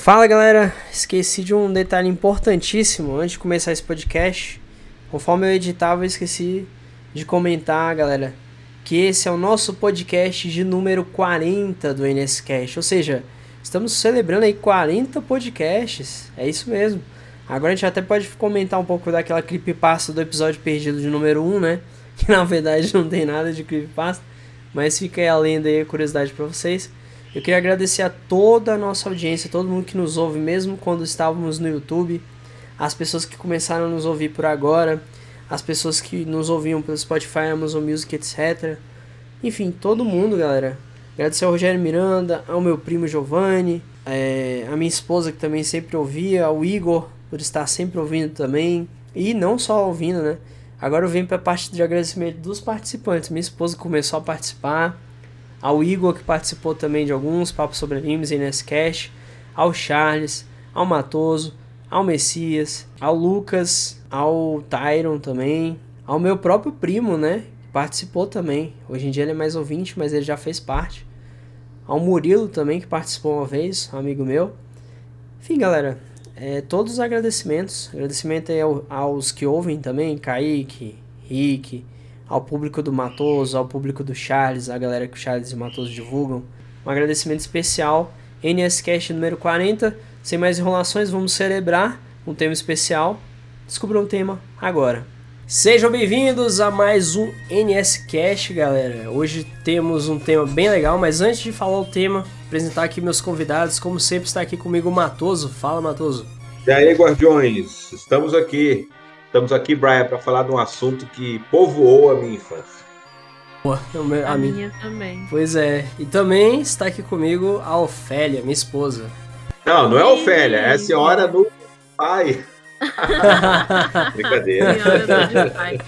Fala galera, esqueci de um detalhe importantíssimo antes de começar esse podcast. Conforme eu editava, eu esqueci de comentar, galera, que esse é o nosso podcast de número 40 do NSCast. Ou seja, estamos celebrando aí 40 podcasts. É isso mesmo. Agora a gente até pode comentar um pouco daquela creepypasta do episódio perdido de número 1, né? Que na verdade não tem nada de creepypasta. Mas fica aí a lenda e a curiosidade para vocês. Eu queria agradecer a toda a nossa audiência, todo mundo que nos ouve, mesmo quando estávamos no YouTube, as pessoas que começaram a nos ouvir por agora, as pessoas que nos ouviam pelo Spotify, Amazon Music, etc. Enfim, todo mundo, galera. Agradecer ao Rogério Miranda, ao meu primo Giovanni, é, a minha esposa que também sempre ouvia, ao Igor por estar sempre ouvindo também. E não só ouvindo, né? Agora eu venho para a parte de agradecimento dos participantes. Minha esposa começou a participar, ao Igor que participou também de alguns papos sobre animes em NSCast, ao Charles, ao Matoso, ao Messias, ao Lucas, ao Tyron também, ao meu próprio primo, né? Que participou também. Hoje em dia ele é mais ouvinte, mas ele já fez parte. Ao Murilo também, que participou uma vez, um amigo meu. Enfim, galera, é, todos os agradecimentos. Agradecimento aí ao, aos que ouvem também, Kaique, Rick, ao público do Matoso, ao público do Charles, a galera que o Charles e o Matoso divulgam. Um agradecimento especial. NSCast número 40. Sem mais enrolações, vamos celebrar um tema especial. Descubra um tema agora. Sejam bem-vindos a mais um NSCast, galera. Hoje temos um tema bem legal, mas antes de falar o tema, apresentar aqui meus convidados. Como sempre, está aqui comigo o Matoso. Fala, Matoso. E aí, Guardiões? Estamos aqui. Estamos aqui, Brian, para falar de um assunto que povoou a minha infância. Pô, a, a minha também. Pois é. E também está aqui comigo a Ofélia, minha esposa. Não, não é a Ofélia, é a senhora do pai. Brincadeira. Senhora do pai.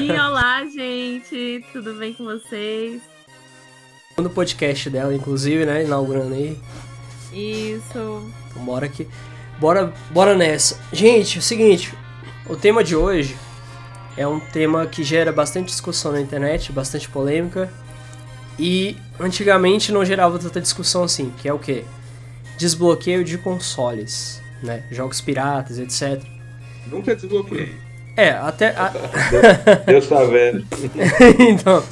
E olá, gente. Tudo bem com vocês? No podcast dela, inclusive, né? Inaugurando aí. Isso. Então bora aqui. Bora, bora nessa. Gente, é o seguinte. O tema de hoje é um tema que gera bastante discussão na internet, bastante polêmica. E antigamente não gerava tanta discussão assim, que é o que? Desbloqueio de consoles, né? Jogos piratas, etc. Nunca desbloqueei. É, até. A... Deus, tá vendo. então,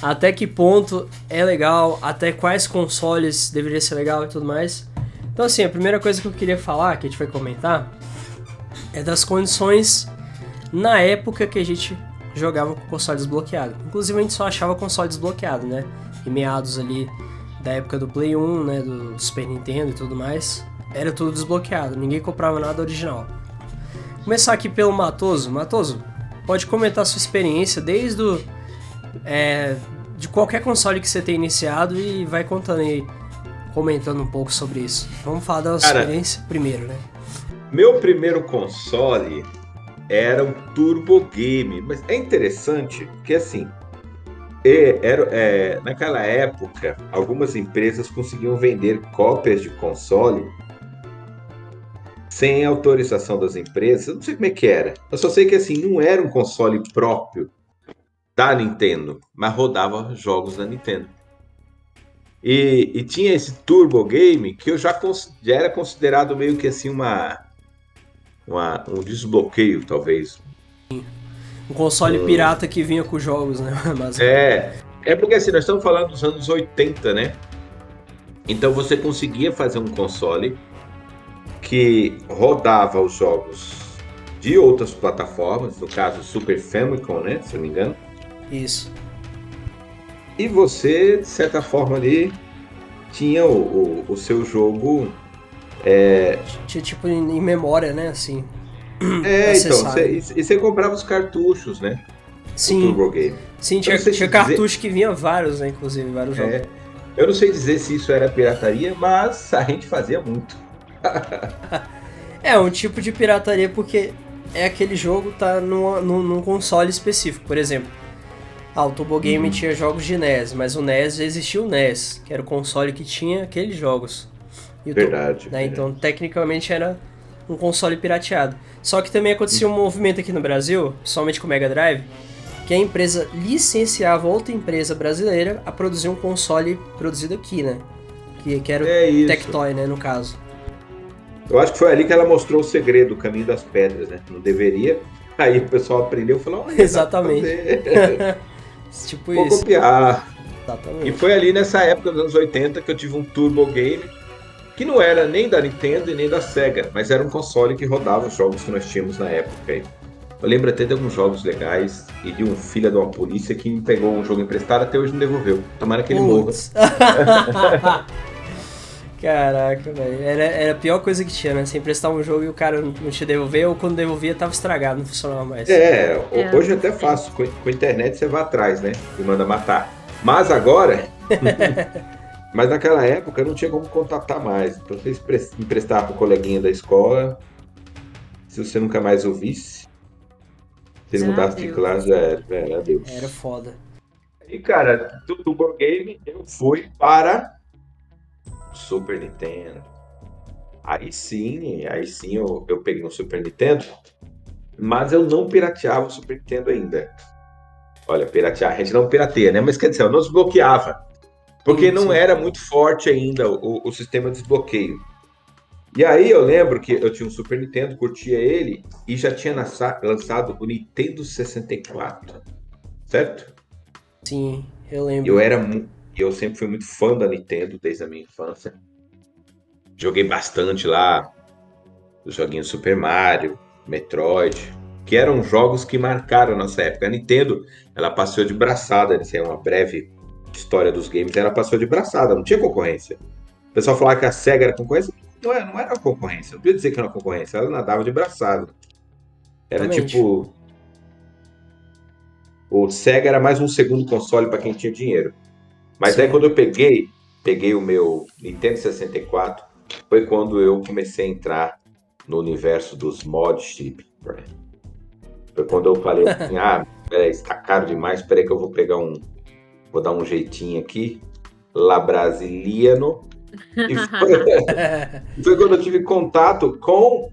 até que ponto é legal, até quais consoles deveria ser legal e tudo mais. Então, assim, a primeira coisa que eu queria falar, que a gente vai comentar, é das condições na época que a gente jogava com console desbloqueado. Inclusive, a gente só achava console desbloqueado, né? Em meados ali da época do Play 1, né? Do Super Nintendo e tudo mais. Era tudo desbloqueado, ninguém comprava nada original. Começar aqui pelo Matoso. Matoso, pode comentar sua experiência desde o é, de qualquer console que você tenha iniciado e vai contando aí, comentando um pouco sobre isso. Vamos falar da Cara, experiência primeiro, né? Meu primeiro console era um Turbo Game, mas é interessante que assim, é, era, é, naquela época, algumas empresas conseguiam vender cópias de console sem autorização das empresas. Eu não sei como é que era. Eu só sei que assim, não era um console próprio da Nintendo, mas rodava jogos da Nintendo. E, e tinha esse Turbo Game que eu já, já, era considerado meio que assim uma, uma um desbloqueio, talvez. Um console um... pirata que vinha com jogos, né? É, é porque assim, nós estamos falando dos anos 80, né? Então você conseguia fazer um console que rodava os jogos de outras plataformas, no caso Super Famicom, né? Se eu não me engano isso. E você, de certa forma ali, tinha o, o, o seu jogo. É... Tinha tipo em, em memória, né? Assim. É, então. E você comprava os cartuchos, né? Sim. Sim, tinha, tinha cartucho dizer... que vinha vários, né? Inclusive, vários é. jogos. Eu não sei dizer se isso era pirataria, mas a gente fazia muito. é, um tipo de pirataria porque é aquele jogo tá num, num, num console específico. Por exemplo, ah, o Turbo Game uhum. tinha jogos de NES, mas o NES existia o NES, que era o console que tinha aqueles jogos. E verdade, né? verdade. Então, tecnicamente era um console pirateado. Só que também acontecia um movimento aqui no Brasil, somente com o Mega Drive, que a empresa licenciava outra empresa brasileira a produzir um console produzido aqui, né? Que, que era o é Tectoy, né, no caso. Eu acho que foi ali que ela mostrou o segredo, o caminho das pedras, né? Não deveria. Aí o pessoal aprendeu e falou: "Olha, Exatamente. tipo Vou isso. copiar. Exatamente. E foi ali nessa época dos anos 80 que eu tive um Turbo Game que não era nem da Nintendo e nem da Sega, mas era um console que rodava os jogos que nós tínhamos na época. aí. Eu lembro até de alguns jogos legais e de um filho de uma polícia que me pegou um jogo emprestado até hoje não devolveu. Tomara que ele morra. Putz. Caraca, velho. Era, era a pior coisa que tinha, né? Você emprestar um jogo e o cara não te devolver, ou quando devolvia tava estragado, não funcionava mais. É, É. hoje é até fácil. Com, com a internet você vai atrás, né? E manda matar. Mas agora. mas naquela época não tinha como contatar mais. Então você emprestava pro coleguinha da escola. Se você nunca mais ouvisse. Se ele mudasse de classe, já era. Já era adeus. Era foda. E cara, do Turbo Game eu fui para Super Nintendo. Aí sim, aí sim eu, eu peguei um Super Nintendo, mas eu não pirateava o Super Nintendo ainda. Olha, piratear, a gente não pirateia, né? Mas quer dizer, eu não desbloqueava. Porque não era muito forte ainda o, o sistema de desbloqueio. E aí eu lembro que eu tinha um Super Nintendo, curtia ele, e já tinha lança- lançado o Nintendo 64. Certo? Sim, eu lembro. Eu era eu sempre fui muito fã da Nintendo desde a minha infância. Joguei bastante lá os joguinhos Super Mario, Metroid, que eram jogos que marcaram a nossa época. A Nintendo, ela passou de braçada, isso é uma breve história dos games, ela passou de braçada, não tinha concorrência. O pessoal falava que a Sega era concorrência, não era, não era concorrência, não podia dizer que era concorrência, ela nadava de braçada. Era tipo o Sega era mais um segundo console para quem tinha dinheiro. Mas Sim. aí quando eu peguei, peguei o meu Nintendo 64, foi quando eu comecei a entrar no universo dos mod chip. Brian. Foi quando eu falei assim, ah, peraí, está caro demais, peraí que eu vou pegar um, vou dar um jeitinho aqui, La Brasiliano. E foi, foi quando eu tive contato com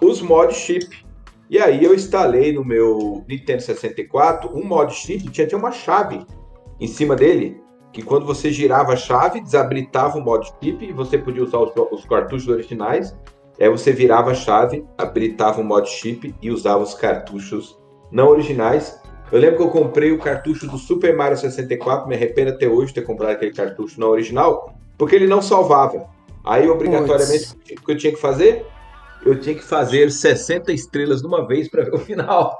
os mod chip. E aí eu instalei no meu Nintendo 64 um mod chip, tinha, tinha uma chave em cima dele, que quando você girava a chave, desabilitava o mod chip e você podia usar os, os cartuchos originais. Aí você virava a chave, habilitava o mod chip e usava os cartuchos não originais. Eu lembro que eu comprei o cartucho do Super Mario 64, me arrependo até hoje de ter comprado aquele cartucho não original, porque ele não salvava. Aí, obrigatoriamente, o que eu tinha que fazer? Eu tinha que fazer 60 estrelas de uma vez para ver o final.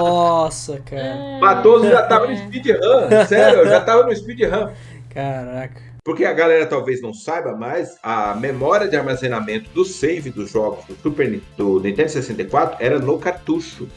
Nossa, cara. Matoso já tava no speedrun, sério, eu já tava no speedrun. Caraca. Porque a galera talvez não saiba, mas a memória de armazenamento do save dos jogos do, Super, do Nintendo 64 era no cartucho.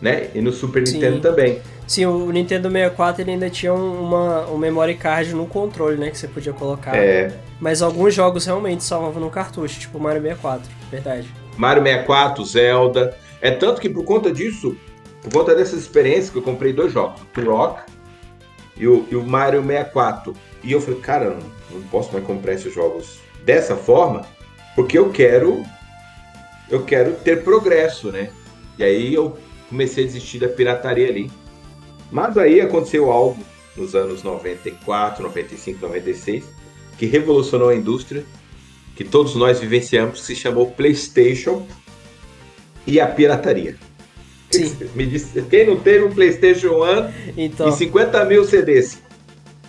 Né? E no Super Sim. Nintendo também. Sim, o Nintendo 64 ele ainda tinha um- uma, um memory card no controle, né? Que você podia colocar. É, Mas alguns jogos realmente salvavam no cartucho, tipo Mario 64, verdade. Mario 64, Zelda. É tanto que por conta disso, por conta dessas experiências que eu comprei dois jogos, o Turok e o, e o Mario 64. E eu falei, cara, não, não posso mais comprar esses jogos dessa forma, porque eu quero eu quero ter progresso, né? E aí eu comecei a desistir da pirataria ali. Mas aí aconteceu algo nos anos 94, 95, 96, que revolucionou a indústria, que todos nós vivenciamos, que se chamou PlayStation e a pirataria. Sim. Me diz, quem não teve um PlayStation 1 Então, e 50 mil CDs?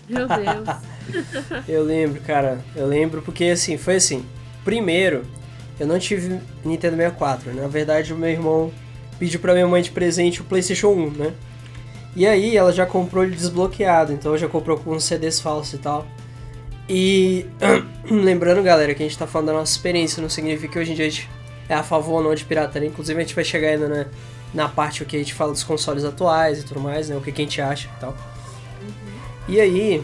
Meu Deus. eu lembro, cara. Eu lembro porque, assim, foi assim. Primeiro, eu não tive Nintendo 64. Na verdade, o meu irmão pediu pra minha mãe de presente o PlayStation 1, né? E aí, ela já comprou ele desbloqueado. Então, já comprou com CDs falsos e tal. E lembrando, galera, que a gente tá falando da nossa experiência, não significa que hoje em dia a gente é a favor ou não de pirataria. Inclusive, a gente vai chegar ainda na, na parte que a gente fala dos consoles atuais e tudo mais, né? O que, que a gente acha e tal. E aí,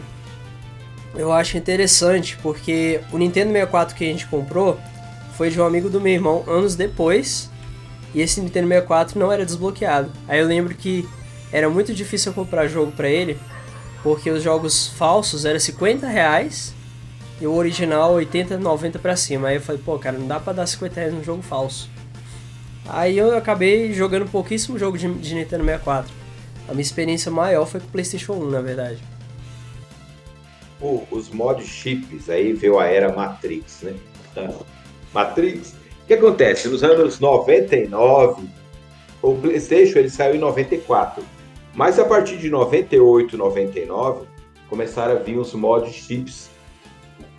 eu acho interessante porque o Nintendo 64 que a gente comprou foi de um amigo do meu irmão anos depois. E esse Nintendo 64 não era desbloqueado. Aí eu lembro que era muito difícil comprar jogo pra ele, porque os jogos falsos eram 50 reais e o original 80, 90 pra cima. Aí eu falei, pô, cara, não dá pra dar 50 reais num jogo falso. Aí eu acabei jogando pouquíssimo jogo de, de Nintendo 64. A minha experiência maior foi com o PlayStation 1, na verdade. O- os mod chips, aí veio a era Matrix, né? Matrix. O que acontece? Nos anos 99, o PlayStation ele saiu em 94. Mas a partir de 98, 99, começaram a vir os mod chips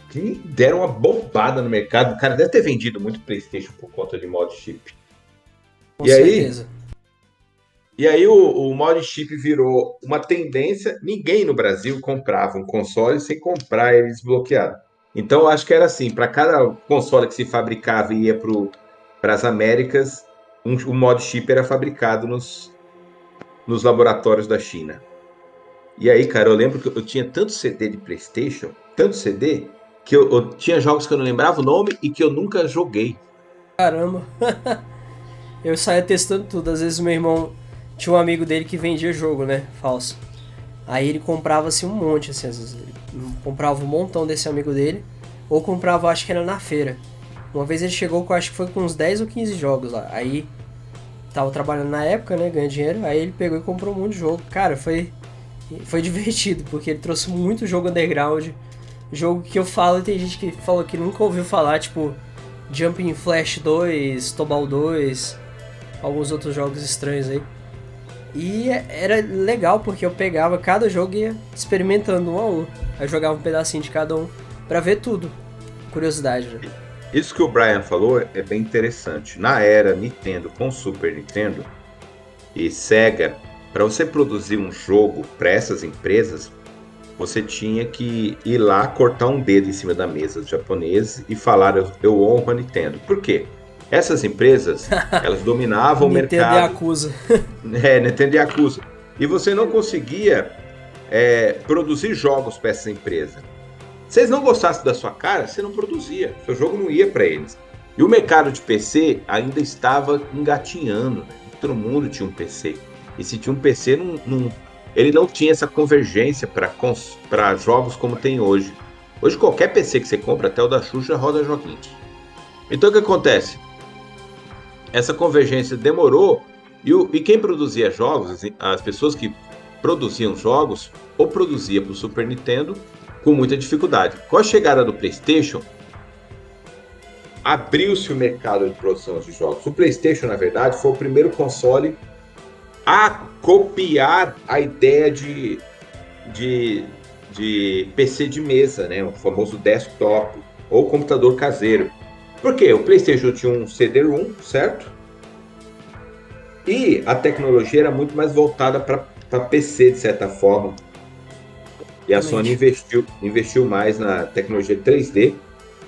que deram uma bombada no mercado. O cara deve ter vendido muito PlayStation por conta de mod chip. Com E aí? certeza. E aí o, o mod chip virou uma tendência. Ninguém no Brasil comprava um console sem comprar ele desbloqueado. Então acho que era assim, para cada console que se fabricava e ia para as Américas, um, um mod chip era fabricado nos, nos laboratórios da China. E aí, cara, eu lembro que eu tinha tanto CD de PlayStation, tanto CD, que eu, eu tinha jogos que eu não lembrava o nome e que eu nunca joguei. Caramba. eu saía testando tudo. Às vezes meu irmão tinha um amigo dele que vendia jogo, né? Falso. Aí ele comprava assim um monte, assim, às vezes. Comprava um montão desse amigo dele. Ou comprava, acho que era na feira. Uma vez ele chegou com, acho que foi com uns 10 ou 15 jogos lá. Aí tava trabalhando na época, né? Ganhando dinheiro. Aí ele pegou e comprou um monte de jogo. Cara, foi, foi divertido, porque ele trouxe muito jogo underground. Jogo que eu falo e tem gente que falou que nunca ouviu falar, tipo Jumping Flash 2, Tobal 2, alguns outros jogos estranhos aí. E era legal porque eu pegava cada jogo e ia experimentando um a um. Eu jogava um pedacinho de cada um pra ver tudo. Curiosidade, né? Isso que o Brian falou é bem interessante. Na era Nintendo com Super Nintendo e Sega, para você produzir um jogo para essas empresas, você tinha que ir lá cortar um dedo em cima da mesa dos japoneses e falar eu, eu honro a Nintendo. Por quê? Essas empresas, elas dominavam o Nintendo mercado. Yakuza. É, Nintendo Yakuza. E você não conseguia é, produzir jogos para essa empresa. Se eles não gostassem da sua cara, você não produzia. Seu jogo não ia para eles. E o mercado de PC ainda estava engatinhando. Né? Todo mundo tinha um PC. E se tinha um PC, não, não- ele não tinha essa convergência para jogos como tem hoje. Hoje qualquer PC que você compra, até o da Xuxa, roda joguinhos. Então o que acontece? Essa convergência demorou e, o- e quem produzia jogos, assim, as pessoas que produziam jogos, ou produzia para o Super Nintendo com muita dificuldade. Com a chegada do PlayStation, abriu-se o mercado de produção de jogos. O PlayStation, na verdade, foi o primeiro console a copiar a ideia de, de, de PC de mesa, né? o famoso desktop ou computador caseiro. Por quê? O PlayStation tinha um CD-ROM, certo? E a tecnologia era muito mais voltada para PC, de certa forma. E a. Sony investiu, investiu mais na tecnologia 3D,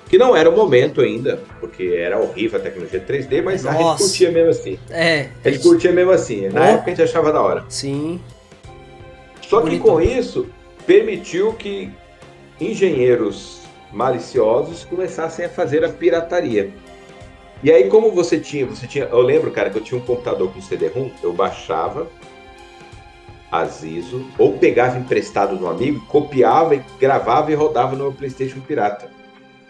que não era o momento ainda, porque era horrível a tecnologia 3D, mas a gente Nossa. curtia mesmo assim. É, A gente curtia mesmo assim. Na época a gente achava da hora. sim. Só que Bonitão. com isso, permitiu que engenheiros maliciosos começassem a fazer a pirataria. E aí, como você tinha, você tinha, eu lembro, cara, que eu tinha um computador com CD-ROM, eu baixava as ISO, ou pegava emprestado de um amigo, copiava, e gravava e rodava no meu PlayStation pirata,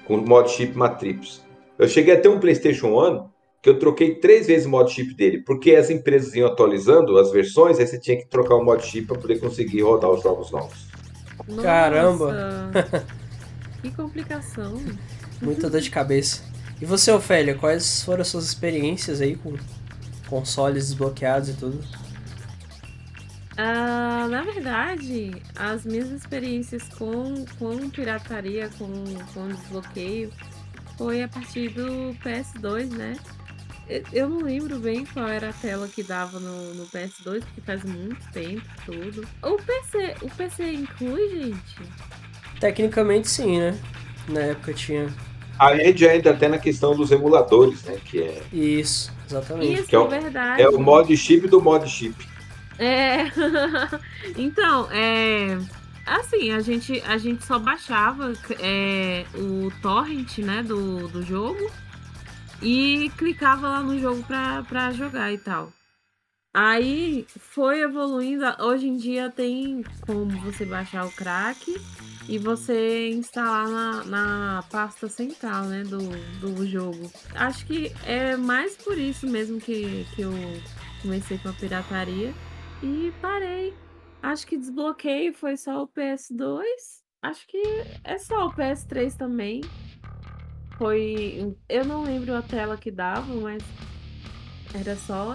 com mod chip Matrix. Eu cheguei a ter um PlayStation 1 que eu troquei três vezes o mod chip dele, porque as empresas iam atualizando as versões, aí você tinha que trocar o mod chip para poder conseguir rodar os jogos novos. Caramba. Que complicação. Muita dor de cabeça. E você, Ofélia, quais foram as suas experiências aí com consoles desbloqueados e tudo? Ah, na verdade, as minhas experiências com, com pirataria, com, com desbloqueio, foi a partir do PS2, né? Eu- Eu não lembro bem qual era a tela que dava no, no PS2, porque faz muito tempo tudo. O PC, o PC inclui, gente? Tecnicamente sim, né? Na época tinha A gente já entra até na questão dos emuladores, né? Que é, isso, exatamente. Isso, Que é o- verdade. é o mod chip do mod chip. É. então, é. Assim, a gente, a gente só baixava é, o torrent, né, do, do jogo e clicava lá no jogo pra, pra jogar e tal. Aí foi evoluindo. Hoje em dia tem como você baixar o crack e você instalar na, na pasta central, né, do, do jogo. Acho que é mais por isso mesmo que, que eu comecei com a pirataria e parei. Acho que desbloqueio foi só o PS2. Acho que é só o PS3 também. foi. Eu não lembro a tela que dava, mas era só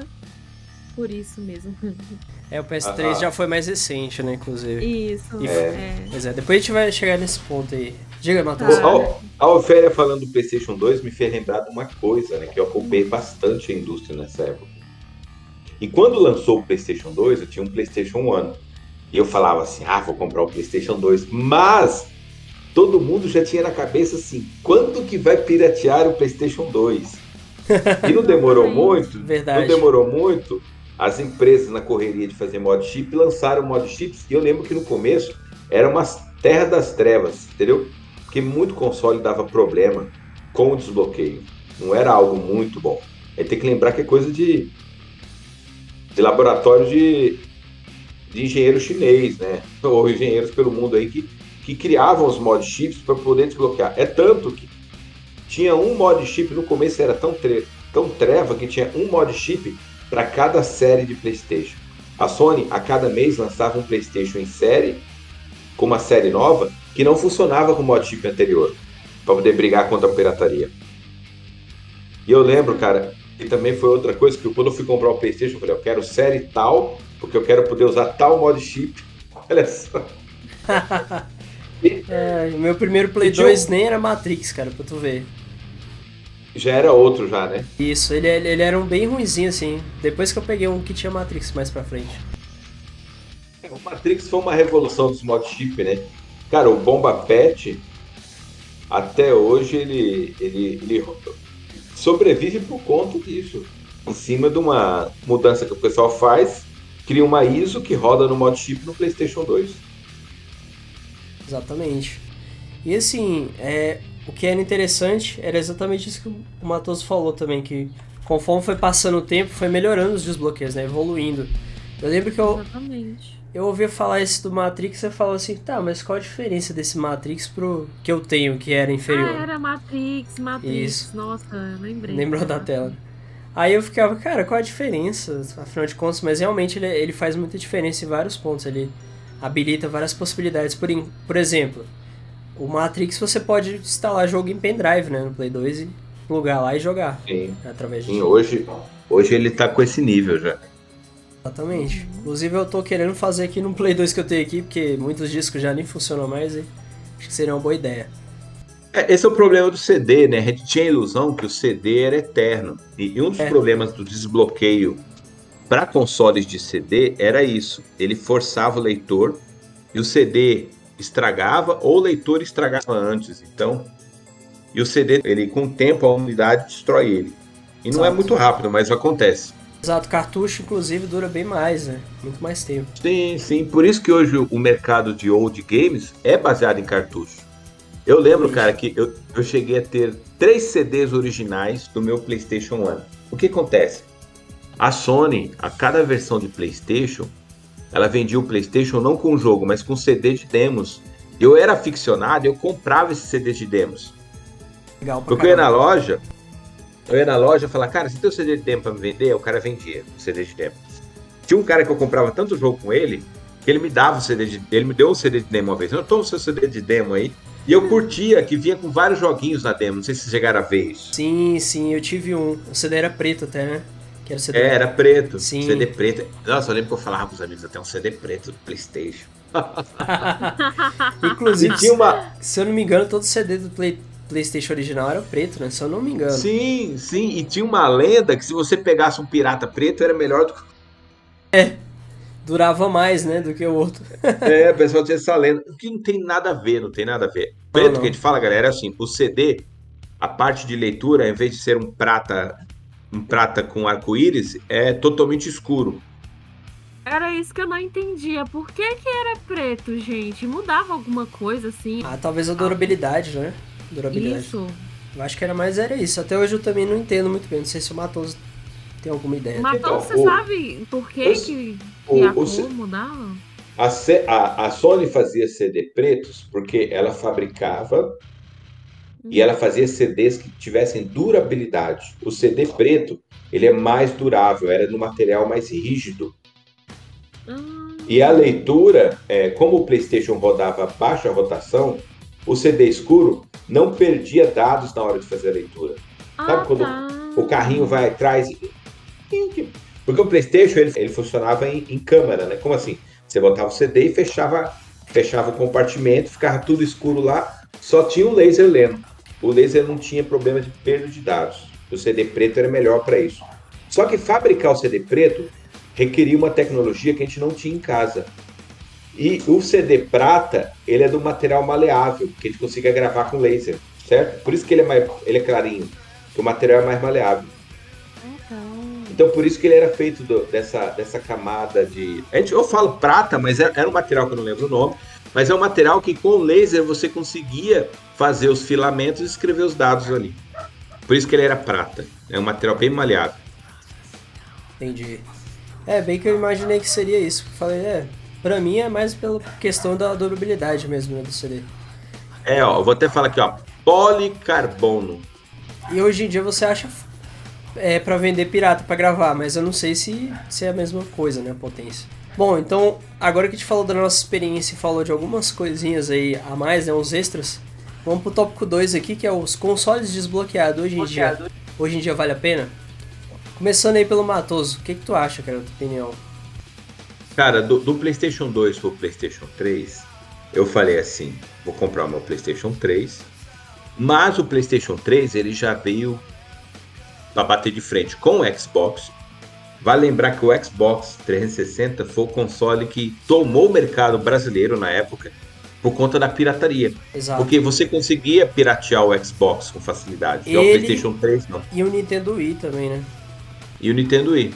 por isso mesmo. É, o PS3 Ah, já foi mais recente, né, inclusive. Isso. E- é. Pois é, depois a gente vai chegar nesse ponto aí. Diga, Matheus. Tá. A, a Ofélia falando do PlayStation 2 me fez lembrar de uma coisa, né? Que eu acompanhei bastante a indústria nessa época. E quando lançou o PlayStation 2, eu tinha um PlayStation 1. E eu falava assim: ah, vou comprar o PlayStation 2. Mas todo mundo já tinha na cabeça assim: quando que vai piratear o PlayStation 2? E não demorou muito, Verdade. não demorou muito. As empresas, na correria de fazer mod chip, lançaram mod chips. E eu lembro que no começo era uma terra das trevas, entendeu? Porque muito console dava problema com o desbloqueio. Não era algo muito bom. Aí tem que lembrar que é coisa de, de laboratório de, de engenheiro chinês, né? Ou engenheiros pelo mundo aí que, que criavam os mod chips para poder desbloquear. É tanto que tinha um mod chip no começo era tão, tre tão treva que tinha um mod chip para cada série de PlayStation. A Sony a cada mês lançava um PlayStation em série com uma série nova que não funcionava com o mod chip anterior para poder brigar contra a pirataria. E eu lembro, cara, que também foi outra coisa que quando eu fui comprar o PlayStation, eu falei, eu quero série tal, porque eu quero poder usar tal mod chip. Olha só. É, o meu primeiro Play E tinha 2 um- nem era Matrix, cara, pra tu ver. Já era outro já, né? Isso, ele, ele era um bem ruinzinho, assim. Depois que eu peguei um que tinha Matrix mais pra frente. O Matrix foi uma revolução dos mod chip, né? Cara, o Bomba Pet, até hoje, ele, ele, ele sobrevive por conta disso. Em cima de uma mudança que o pessoal faz, cria uma ISO que roda no mod chip no PlayStation 2. Exatamente. E assim, é, o que era interessante era exatamente isso que o Matoso falou também, que conforme foi passando o tempo, foi melhorando os desbloqueios, né? Evoluindo. Eu lembro que eu, Exatamente. eu ouvi falar esse do Matrix e falo assim, tá, mas qual a diferença desse Matrix pro que eu tenho, que era inferior? Ah, era Matrix, Matrix. Isso. Nossa, eu lembrei. Lembrou da tela. Aí eu ficava, cara, qual a diferença? Afinal de contas, mas realmente ele, ele faz muita diferença em vários pontos. Ele habilita várias possibilidades. Por, por exemplo, o Matrix você pode instalar jogo em pendrive, né, no Play 2 e plugar lá e jogar Sim, através de sim hoje, hoje ele tá com esse nível já. Exatamente. Inclusive eu tô querendo fazer aqui no Play 2 que eu tenho aqui, porque muitos discos já nem funcionam mais e acho que seria uma boa ideia. É, Esse é o problema do CD, né? A gente tinha a ilusão que o CD era eterno. E, e um dos É. problemas do desbloqueio para consoles de CD era isso. Ele forçava o leitor e o CD estragava ou o leitor estragava antes. Então, e o CD, ele com o tempo a umidade destrói ele. E não é Exato. muito rápido, mas acontece. Exato, cartucho inclusive dura bem mais, né? Muito mais tempo. Sim, sim. Por isso que hoje o mercado de old games é baseado em cartucho. Eu lembro, cara, que eu, eu cheguei a ter três CDs originais do meu PlayStation 1. O que acontece? A Sony, a cada versão de PlayStation, ela vendia o PlayStation não com o jogo, mas com CD de demos. Eu era aficionado, eu comprava esses CDs de demos. Legal Porque eu ia na loja, eu ia na loja e falava, cara, você tem o CD de demo pra me vender? O cara vendia o CD de demo. Tinha um cara que eu comprava tanto jogo com ele, que ele me dava o CD de. Ele me deu um CD de demo uma vez. Eu toma o seu CD de demo aí. E eu curtia que vinha com vários joguinhos na demo. Não sei se vocês chegaram a ver isso. Sim, sim, eu tive um. O CD era preto até, né? Que era o CD. É, era preto. Sim. CD preto. Nossa, eu lembro que eu falava pros amigos até um CD preto do Playstation. Inclusive, tinha uma. se eu não me engano, todo CD do Play- PlayStation original era preto, né? Se eu não me engano. Sim, sim. E tinha uma lenda que se você pegasse um pirata preto era melhor do que Durava mais, né? Do que o outro. É, o pessoal tinha essa lenda. O que não tem nada a ver, não tem nada a ver. Preto não. que a gente fala, galera, é assim, o CD, a parte de leitura, em vez de ser um prata, um prata com arco-íris, é totalmente escuro. Era isso que eu não entendia. Por que que era preto, gente? Mudava alguma coisa assim? Ah, talvez a durabilidade, né? Durabilidade. Isso. Eu acho que era mais era isso. Até hoje eu também não entendo muito bem. Não sei se o Matoso tem alguma ideia. Mas Então, você o- sabe por que o- que, o- que a cor mudava? A, C- a- a Sony fazia CD pretos porque ela fabricava e ela fazia CDs que tivessem durabilidade. O CD preto, ele é mais durável, era no material mais rígido. Ah, E a leitura, é, como o PlayStation rodava a baixa rotação, o CD escuro não perdia dados na hora de fazer a leitura. Ah, Sabe quando tá. o carrinho vai atrás? e- Porque o PlayStation ele, ele funcionava em, em câmera, né? Como assim? Você botava o CD e fechava, fechava o compartimento, ficava tudo escuro lá, só tinha o laser lendo. O laser não tinha problema de perda de dados. O CD preto era melhor para isso. Só que fabricar o CD preto requeria uma tecnologia que a gente não tinha em casa. E o CD prata, ele é do material maleável, que a gente consiga gravar com laser, certo? Por isso que ele é, mais, ele é clarinho, que o material é mais maleável. Então por isso que ele era feito do- dessa, dessa camada de. A gente, eu falo prata, mas era, era um material que eu não lembro o nome. Mas é um material que com laser você conseguia fazer os filamentos e escrever os dados ali. Por isso que ele era prata. É um material bem maleável. Entendi. É, bem que eu imaginei que seria isso. Falei, é, pra mim é mais pela questão da durabilidade mesmo né, do CD. É, ó, eu vou até falar aqui, ó. Policarbono. E hoje em dia você acha é para vender pirata pra gravar, mas eu não sei se, se é a mesma coisa, né, a potência. Bom, então, agora que a gente falou da nossa experiência e falou de algumas coisinhas aí a mais, né, uns extras, vamos pro tópico 2 aqui, que é os consoles desbloqueados hoje em dia. Hoje em dia vale a pena? Começando aí pelo Matoso, o que que tu acha, cara, a tua opinião? Cara, do, do PlayStation 2 pro PlayStation 3, eu falei assim: vou comprar o meu PlayStation 3. Mas o PlayStation 3 ele já veio para bater de frente com o Xbox. Vale lembrar que o Xbox 360 foi o console que tomou o mercado brasileiro na época por conta da pirataria. Exato. Porque você conseguia piratear o Xbox com facilidade. Já o Ele- PlayStation 3 não. E o Nintendo Wii também, né? e o Nintendo Wii.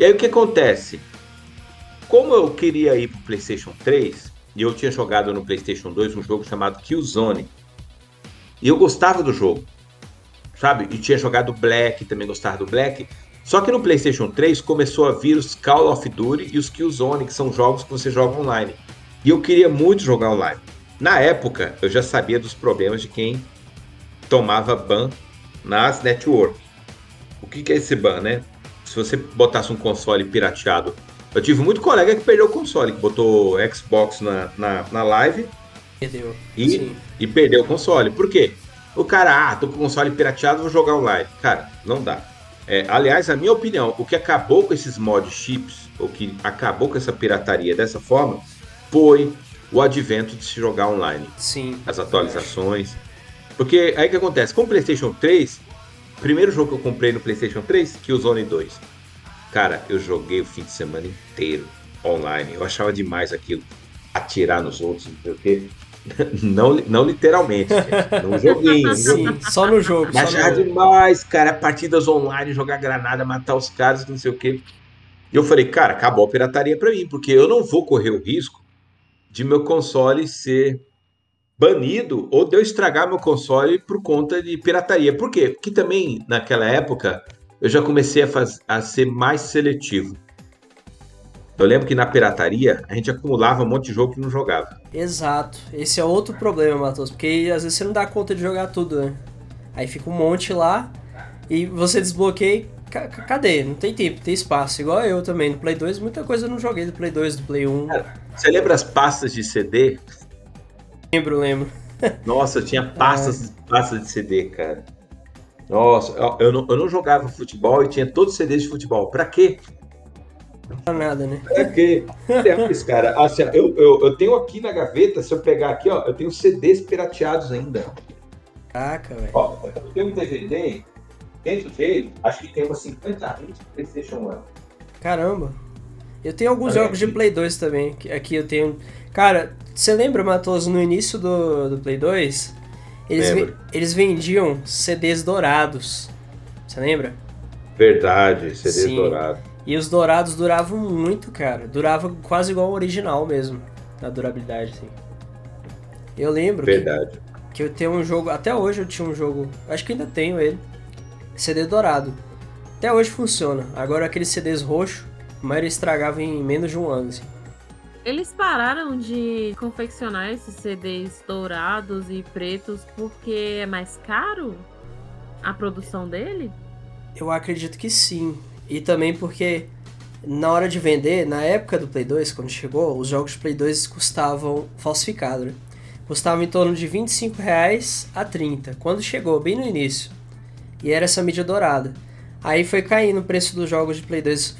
E aí o que acontece? Como eu queria ir pro PlayStation 3, e eu tinha jogado no PlayStation 2 um jogo chamado Killzone, e eu gostava do jogo, sabe? E tinha jogado Black, também gostava do Black. Só que no PlayStation 3 começou a vir os Call of Duty e os Killzone, que são jogos que você joga online. E eu queria muito jogar online. Na época, eu já sabia dos problemas de quem tomava ban nas network. O que, que é esse ban, né? Se você botasse um console pirateado. Eu tive muito colega que perdeu o console, que botou Xbox na, na, na live Perdeu. e, Sim. e perdeu o console. Por quê? O cara, ah, tô com o console pirateado, vou jogar online. Cara, não dá. É, aliás, a minha opinião, o que acabou com esses mod chips, o que acabou com essa pirataria dessa forma, foi o advento de se jogar online Sim. as atualizações. Porque aí o que acontece? Com o PlayStation 3, primeiro jogo que eu comprei no PlayStation 3, Killzone 2. Cara, eu joguei o fim de semana inteiro online. Eu achava demais aquilo. Atirar nos outros, não sei o quê. Não, não literalmente, gente, num joguinho. Sim, só no jogo. Mas no... demais, cara. Partidas online, jogar granada, matar os caras, não sei o quê. E eu falei, cara, acabou a pirataria pra mim, porque eu não vou correr o risco de meu console ser banido ou de eu estragar meu console por conta de pirataria. Por quê? Porque também, naquela época, eu já comecei a, faz- a ser mais seletivo. Eu lembro que na pirataria a gente acumulava um monte de jogo que não jogava. Exato. Esse é outro problema, Matheus, porque às vezes você não dá conta de jogar tudo, né? Aí fica um monte lá e você desbloqueia. Ca- ca- Cadê? Não tem tempo, tem espaço. Igual eu também. No Play 2, muita coisa eu não joguei do Play 2, do Play 1. Você lembra as pastas de CD? Lembro, lembro. Nossa, eu tinha pastas, pastas de CD, cara. Nossa, eu- não, eu não jogava futebol e tinha todos os CDs de futebol. Pra quê? Pra nada, né? Pra quê? Depois, cara, assim, eu, eu, eu tenho aqui na gaveta, se eu pegar aqui, ó, eu tenho CDs pirateados ainda. Caraca, velho. Ó, eu tenho um DVD, dentro dele, acho que tem umas 50 vídeos de PlayStation 1. Caramba. Eu tenho alguns jogos de. Play 2 também. que Aqui eu tenho. Cara, você lembra, Matoso, no início do, do Play 2? Eles, ve- eles vendiam CDs dourados. Você lembra? Verdade, CDs Sim. dourados. E os dourados duravam muito, cara. Durava quase igual ao original mesmo. Na durabilidade, assim. Eu lembro que, Verdade. que eu tenho um jogo. Até hoje eu tinha um jogo. Acho que ainda tenho ele. CD dourado. Até hoje funciona. Agora aqueles CDs roxos, a maioria estragava em menos de um ano. Assim. Eles pararam de confeccionar esses CDs dourados e pretos porque é mais caro a produção dele? Eu acredito que sim. E também porque na hora de vender, na época do Play 2, quando chegou, os jogos de Play 2 custavam falsificado, né? custava em torno de 25 reais a 30, quando chegou, bem no início. E era essa mídia dourada. Aí foi caindo o preço dos jogos de Play 2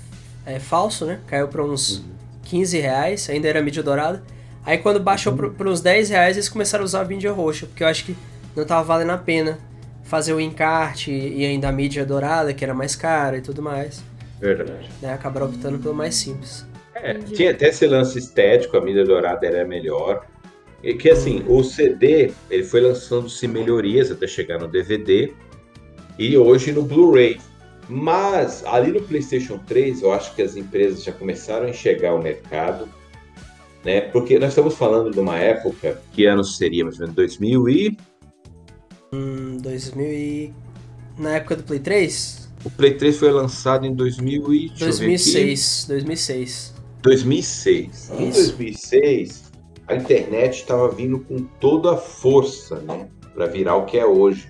é, falso, né? Caiu para uns 15 reais, ainda era mídia dourada. Aí quando baixou uhum. para uns 10 reais, eles começaram a usar a mídia roxa, porque eu acho que não tava valendo a pena fazer o encarte e ainda a mídia dourada, que era mais cara e tudo mais. Verdade. Né? Acabaram optando pelo mais simples. É, tinha até esse lance estético, a mídia dourada era melhor. E que assim, o CD, ele foi lançando-se melhorias até chegar no DVD e hoje no Blu-ray. Mas ali no PlayStation 3, eu acho que as empresas já começaram a enxergar o mercado, né? Porque nós estamos falando de uma época, que ano seria mais ou menos 2000 e hum, 2000 e na época do Play 3? O Play 3 foi lançado em 2000 e 2006, 2006. 2006. Em 2006, a internet estava vindo com toda a força, né, para virar o que é hoje.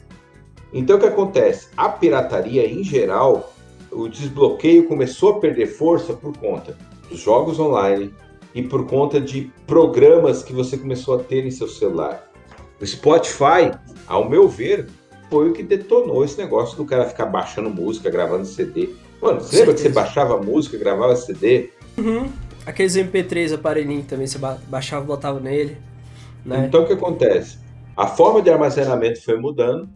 Então o que acontece? A pirataria em geral, o desbloqueio começou a perder força por conta dos jogos online e por conta de programas que você começou a ter em seu celular. O Spotify, ao meu ver, foi o que detonou esse negócio do cara ficar baixando música, gravando CD. Mano, você lembra que você baixava música, gravava CD? Uhum. Aqueles MP3 aparelhinho também, você baixava e botava nele. Né? Então o que acontece? A forma de armazenamento foi mudando,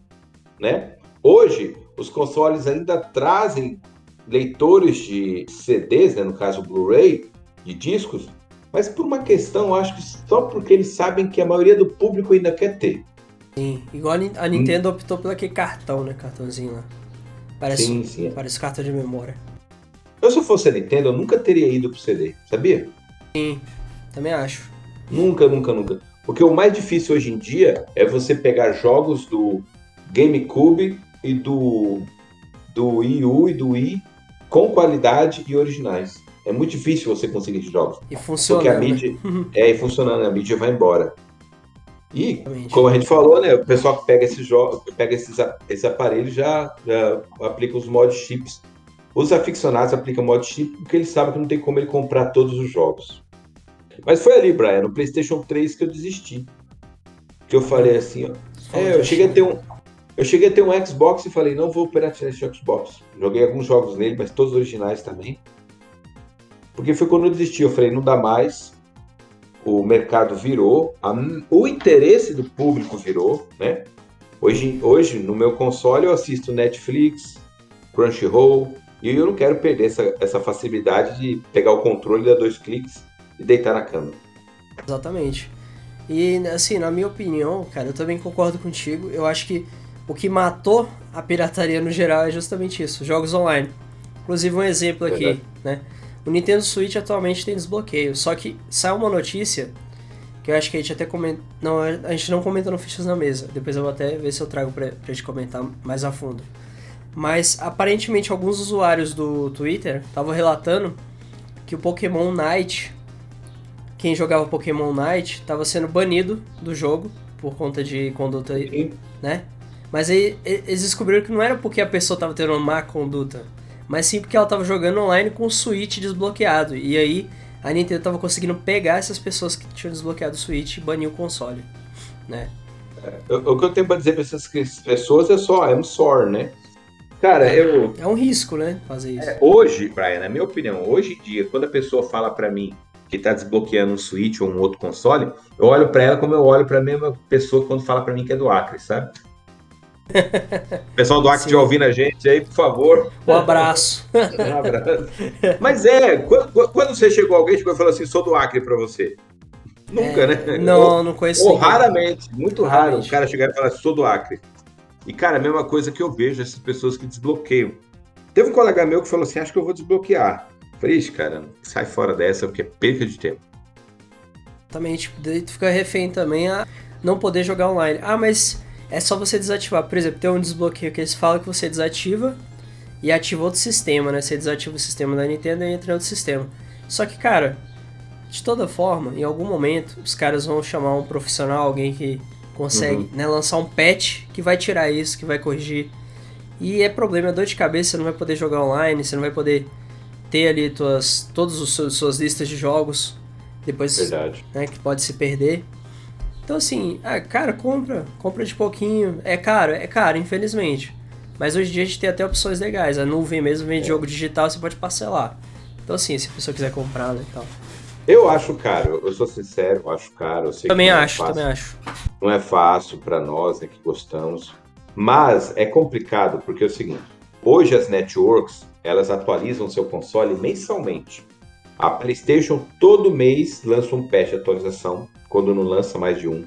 né? Hoje, os consoles ainda trazem leitores de CDs, né, no caso Blu-ray, de discos, mas por uma questão, acho que só porque eles sabem que a maioria do público ainda quer ter. Sim, igual a Nintendo hum. optou pelo aquele cartão, né, cartãozinho lá. Parece, sim, sim. Parece carta de memória. Eu, se fosse a Nintendo, eu nunca teria ido pro CD, sabia? Sim, também acho. Nunca, nunca, nunca. Porque o mais difícil hoje em dia é você pegar jogos do GameCube e do, do Wii U e do Wii com qualidade e originais. É muito difícil você conseguir esses jogos. E funcionando. Porque a mídia é e funcionando, a mídia vai embora. E, como a gente falou, né, o pessoal que pega esses jogos, pega esses, esses aparelhos já, já aplica os mod chips. Os aficionados aplicam mod chip porque eles sabem que não tem como ele comprar todos os jogos. Mas foi ali, Brian, no PlayStation 3 que eu desisti. Que eu falei assim, ó. É, eu cheguei a ter um, eu cheguei a ter um Xbox e falei, não vou piratear esse Xbox. Joguei alguns jogos nele, mas todos originais também. Porque foi quando eu desisti, eu falei, não dá mais. O mercado virou, a, o interesse do público virou, né? Hoje, hoje, no meu console, eu assisto Netflix, Crunchyroll, e eu não quero perder essa, essa facilidade de pegar o controle, dar dois cliques e deitar na cama. Exatamente. E, assim, na minha opinião, cara, eu também concordo contigo. Eu acho que o que matou a pirataria no geral é justamente isso, jogos online. Inclusive um exemplo aqui, Verdade. né? O Nintendo Switch atualmente tem desbloqueio, só que saiu uma notícia que eu acho que a gente até comenta, não, a gente não comenta no Fichas na Mesa. Depois eu vou até ver se eu trago pra, pra gente comentar mais a fundo. Mas aparentemente alguns usuários do Twitter estavam relatando que o Pokémon Night, quem jogava Pokémon Night, estava sendo banido do jogo por conta de conduta, né? Mas aí eles descobriram que não era porque a pessoa estava tendo uma má conduta, mas sim porque ela estava jogando online com o Switch desbloqueado. E aí a Nintendo estava conseguindo pegar essas pessoas que tinham desbloqueado o Switch e banir o console, né? É, o que eu tenho para dizer para essas pessoas é só, I'm sorry, né? Cara, é, eu. É um risco, né? Fazer isso. É, hoje, Brian, na minha opinião, hoje em dia, quando a pessoa fala para mim que tá desbloqueando um Switch ou um outro console, eu olho para ela como eu olho para a mesma pessoa quando fala para mim que é do Acre, sabe? Pessoal do Acre ouvindo a gente aí, por favor. Um abraço. um abraço. Mas é, quando, quando, você chegou, alguém chegou e falou assim, sou do Acre para você. Nunca, é, né? Não, ou, não conheço. Ou raramente, muito raramente. raro o cara chegar e falar, sou do Acre. E, cara, a mesma coisa que eu vejo essas pessoas que desbloqueiam. Teve um colega meu que falou assim: acho que eu vou desbloquear. falei, ixi, cara, sai fora dessa, porque é perca de tempo. Exatamente, daí tu fica refém também a não poder jogar online. Ah, mas é só você desativar. Por exemplo, tem um desbloqueio que eles falam que você desativa e ativa outro sistema, né? Você desativa o sistema da Nintendo e entra em outro sistema. Só que, cara, de toda forma, em algum momento, os caras vão chamar um profissional, alguém que consegue uhum. né, lançar um patch que vai tirar isso, que vai corrigir. E é problema, é dor de cabeça, você não vai poder jogar online, você não vai poder ter ali tuas, todas as suas listas de jogos depois Verdade. Né, que pode se perder. Então assim, ah, cara, compra, compra de pouquinho. É caro, é caro, infelizmente. Mas hoje em dia a gente tem até opções legais. A nuvem mesmo vende é. jogo digital, você pode parcelar. Então assim, se a pessoa quiser comprar, né, tal. Eu acho caro, eu sou sincero, eu acho caro. Eu também é acho, é também acho. Não é fácil para nós, né, que gostamos. Mas é complicado porque é o seguinte: hoje as networks elas atualizam seu console mensalmente. A PlayStation todo mês lança um patch de atualização, quando não lança mais de um.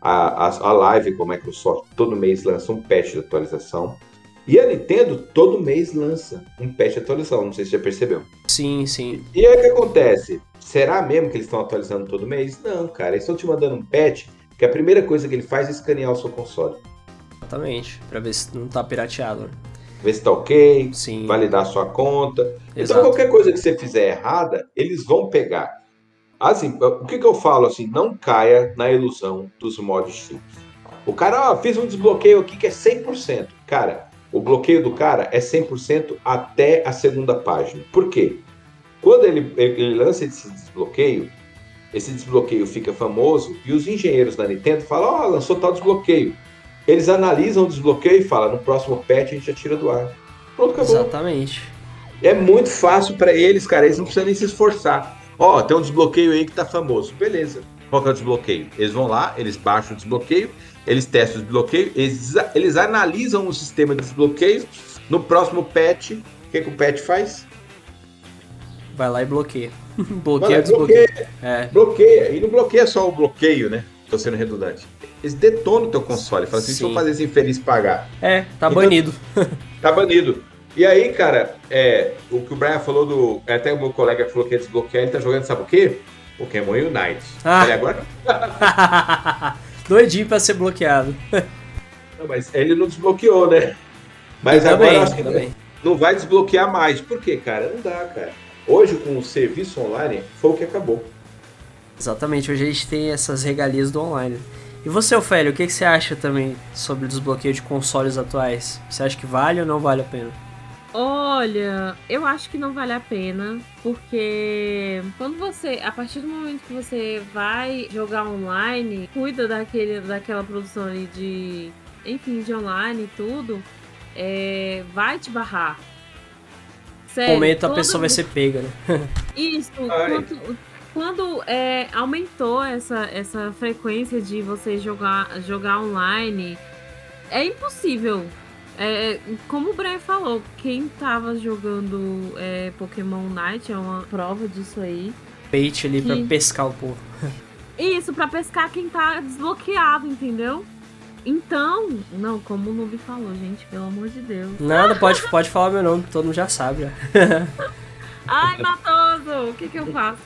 A, a, a Live com a Microsoft todo mês lança um patch de atualização. E a Nintendo todo mês lança um patch de atualização, não sei se você já percebeu. Sim, sim. E aí o que acontece? Será mesmo que eles estão atualizando todo mês? Não, cara, eles estão te mandando um patch que a primeira coisa que ele faz é escanear o seu console. Exatamente, para ver se não tá pirateado. Ver se tá ok, Sim. validar sua conta. Então, Exato. Então qualquer coisa que você fizer errada, eles vão pegar. Assim, o que, que eu falo assim? Não caia na ilusão dos mods simples. O cara, ó, fiz um desbloqueio aqui que é 100%. Cara, o bloqueio do cara é 100% até a segunda página. Por quê? Quando ele, ele lança esse desbloqueio, esse desbloqueio fica famoso e os engenheiros da Nintendo falam: Ó, oh, lançou tal desbloqueio. Eles analisam o desbloqueio e falam: no próximo patch a gente já tira do ar. Pronto, acabou. Exatamente. É muito fácil para eles, cara. Eles não precisam nem se esforçar. Ó, oh, tem um desbloqueio aí que tá famoso. Beleza. Qual que é o desbloqueio? Eles vão lá, eles baixam o desbloqueio, eles testam o desbloqueio, eles, eles analisam o sistema de desbloqueio. No próximo patch, o que, que o patch faz? Vai lá e bloqueia. bloqueia, desbloqueia. Bloqueia, é. bloqueia. E não bloqueia só o bloqueio, né? Tô sendo redundante. Eles detonam o teu console. Fala assim, se eu fazer esse infeliz pagar. É, tá então, banido. tá banido. E aí, cara, é, o que o Brian falou do. Até o meu colega falou que ia desbloquear, ele tá jogando, sabe o quê? Pokémon Unite. Ah. Falei, agora. Doidinho pra ser bloqueado. Não, mas ele não desbloqueou, né? Mas agora bem, acho que não, não vai desbloquear mais. Por quê, cara? Não dá, cara. Hoje, com o serviço online, foi o que acabou. Exatamente, hoje a gente tem essas regalias do online. E você, Ofélio, o que, que você acha também sobre o desbloqueio de consoles atuais? Você acha que vale ou não vale a pena? Olha, eu acho que não vale a pena, porque quando você, a partir do momento que você vai jogar online, cuida daquele, daquela produção ali de, enfim, de online e tudo, é, vai te barrar. Sério, momento a pessoa vai ser pega, né? Isso, quando, quando é, aumentou essa, essa frequência de você jogar, jogar online, é impossível. É, como o Brian falou, quem tava jogando é, Pokémon Night é uma prova disso aí. Bait ali que... pra pescar o povo. Isso, pra pescar quem tá desbloqueado, entendeu? Então, não, como o Noob falou, gente, pelo amor de Deus. Nada, pode, pode falar meu nome, todo mundo já sabe. Já. Ai, Matoso, o que que eu faço?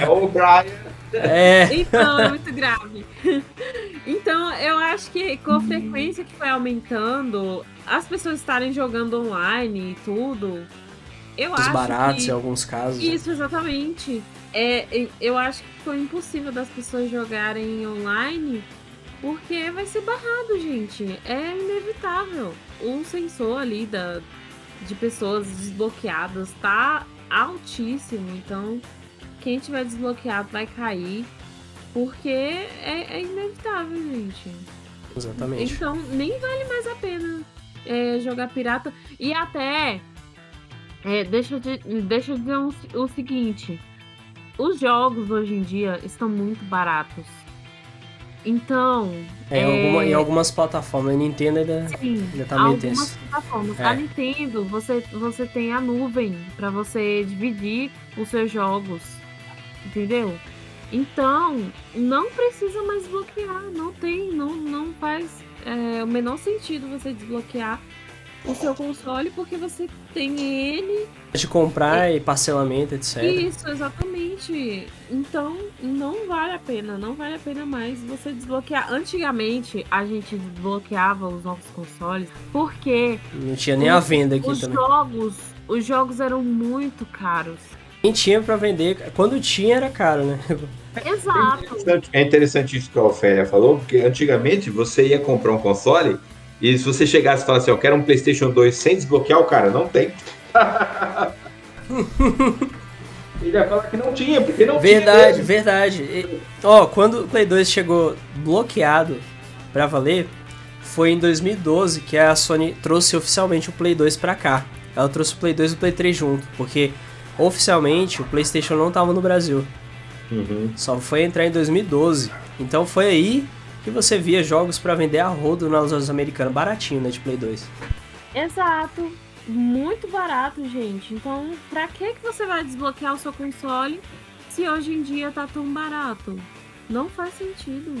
É o Brian. É. Então, é muito grave. Então, eu acho que com a frequência que foi aumentando, as pessoas estarem jogando online e tudo, eu Os acho baratos que... em alguns casos. Isso, exatamente. É, eu acho que foi impossível das pessoas jogarem online porque vai ser barrado, gente. É inevitável. O sensor ali da, de pessoas desbloqueadas tá altíssimo. Então, quem tiver desbloqueado vai cair. Porque é, é inevitável, gente. Exatamente. Então, nem vale mais a pena é, jogar pirata. E até. É, deixa, de, deixa eu dizer um, o seguinte: os jogos hoje em dia estão muito baratos. Então. É, é... Em, alguma, em, algumas plataformas, a Nintendo ainda, Sim, ainda tá meio tenso. plataformas. É. A Nintendo, você, você tem a nuvem para você dividir os seus jogos. Entendeu? Então, não precisa mais bloquear. Não tem, não, não faz é, o menor sentido você desbloquear o seu console porque você tem ele. De comprar e, e parcelamento, etc. Isso, exatamente. Então, não vale a pena, não vale a pena mais você desbloquear. Antigamente, a gente desbloqueava os novos consoles porque. Não tinha nem os, a venda aqui os também. Jogos, os jogos eram muito caros. Nem tinha para vender. Quando tinha, era caro, né? Exato. É interessante, é interessante isso que a Ofélia falou, porque antigamente você ia comprar um console e se você chegasse e falasse assim, eu quero um PlayStation 2 sem desbloquear o cara, não tem. Ele ia falar que não tinha, porque não verdade, tinha. Verdade, verdade. Ó, quando o Play 2 chegou bloqueado pra valer, foi em 2012 que a Sony trouxe oficialmente o Play 2 pra cá. Ela trouxe o Play 2 e o Play 3 junto, porque oficialmente o PlayStation não tava no Brasil. Uhum. Só foi entrar em 2012. Então foi aí que você via jogos para vender a rodo nas lojas americanas, baratinho, né, de Play 2. Exato. Muito barato, gente. Então, pra que, que você vai desbloquear o seu console se hoje em dia tá tão barato? Não faz sentido.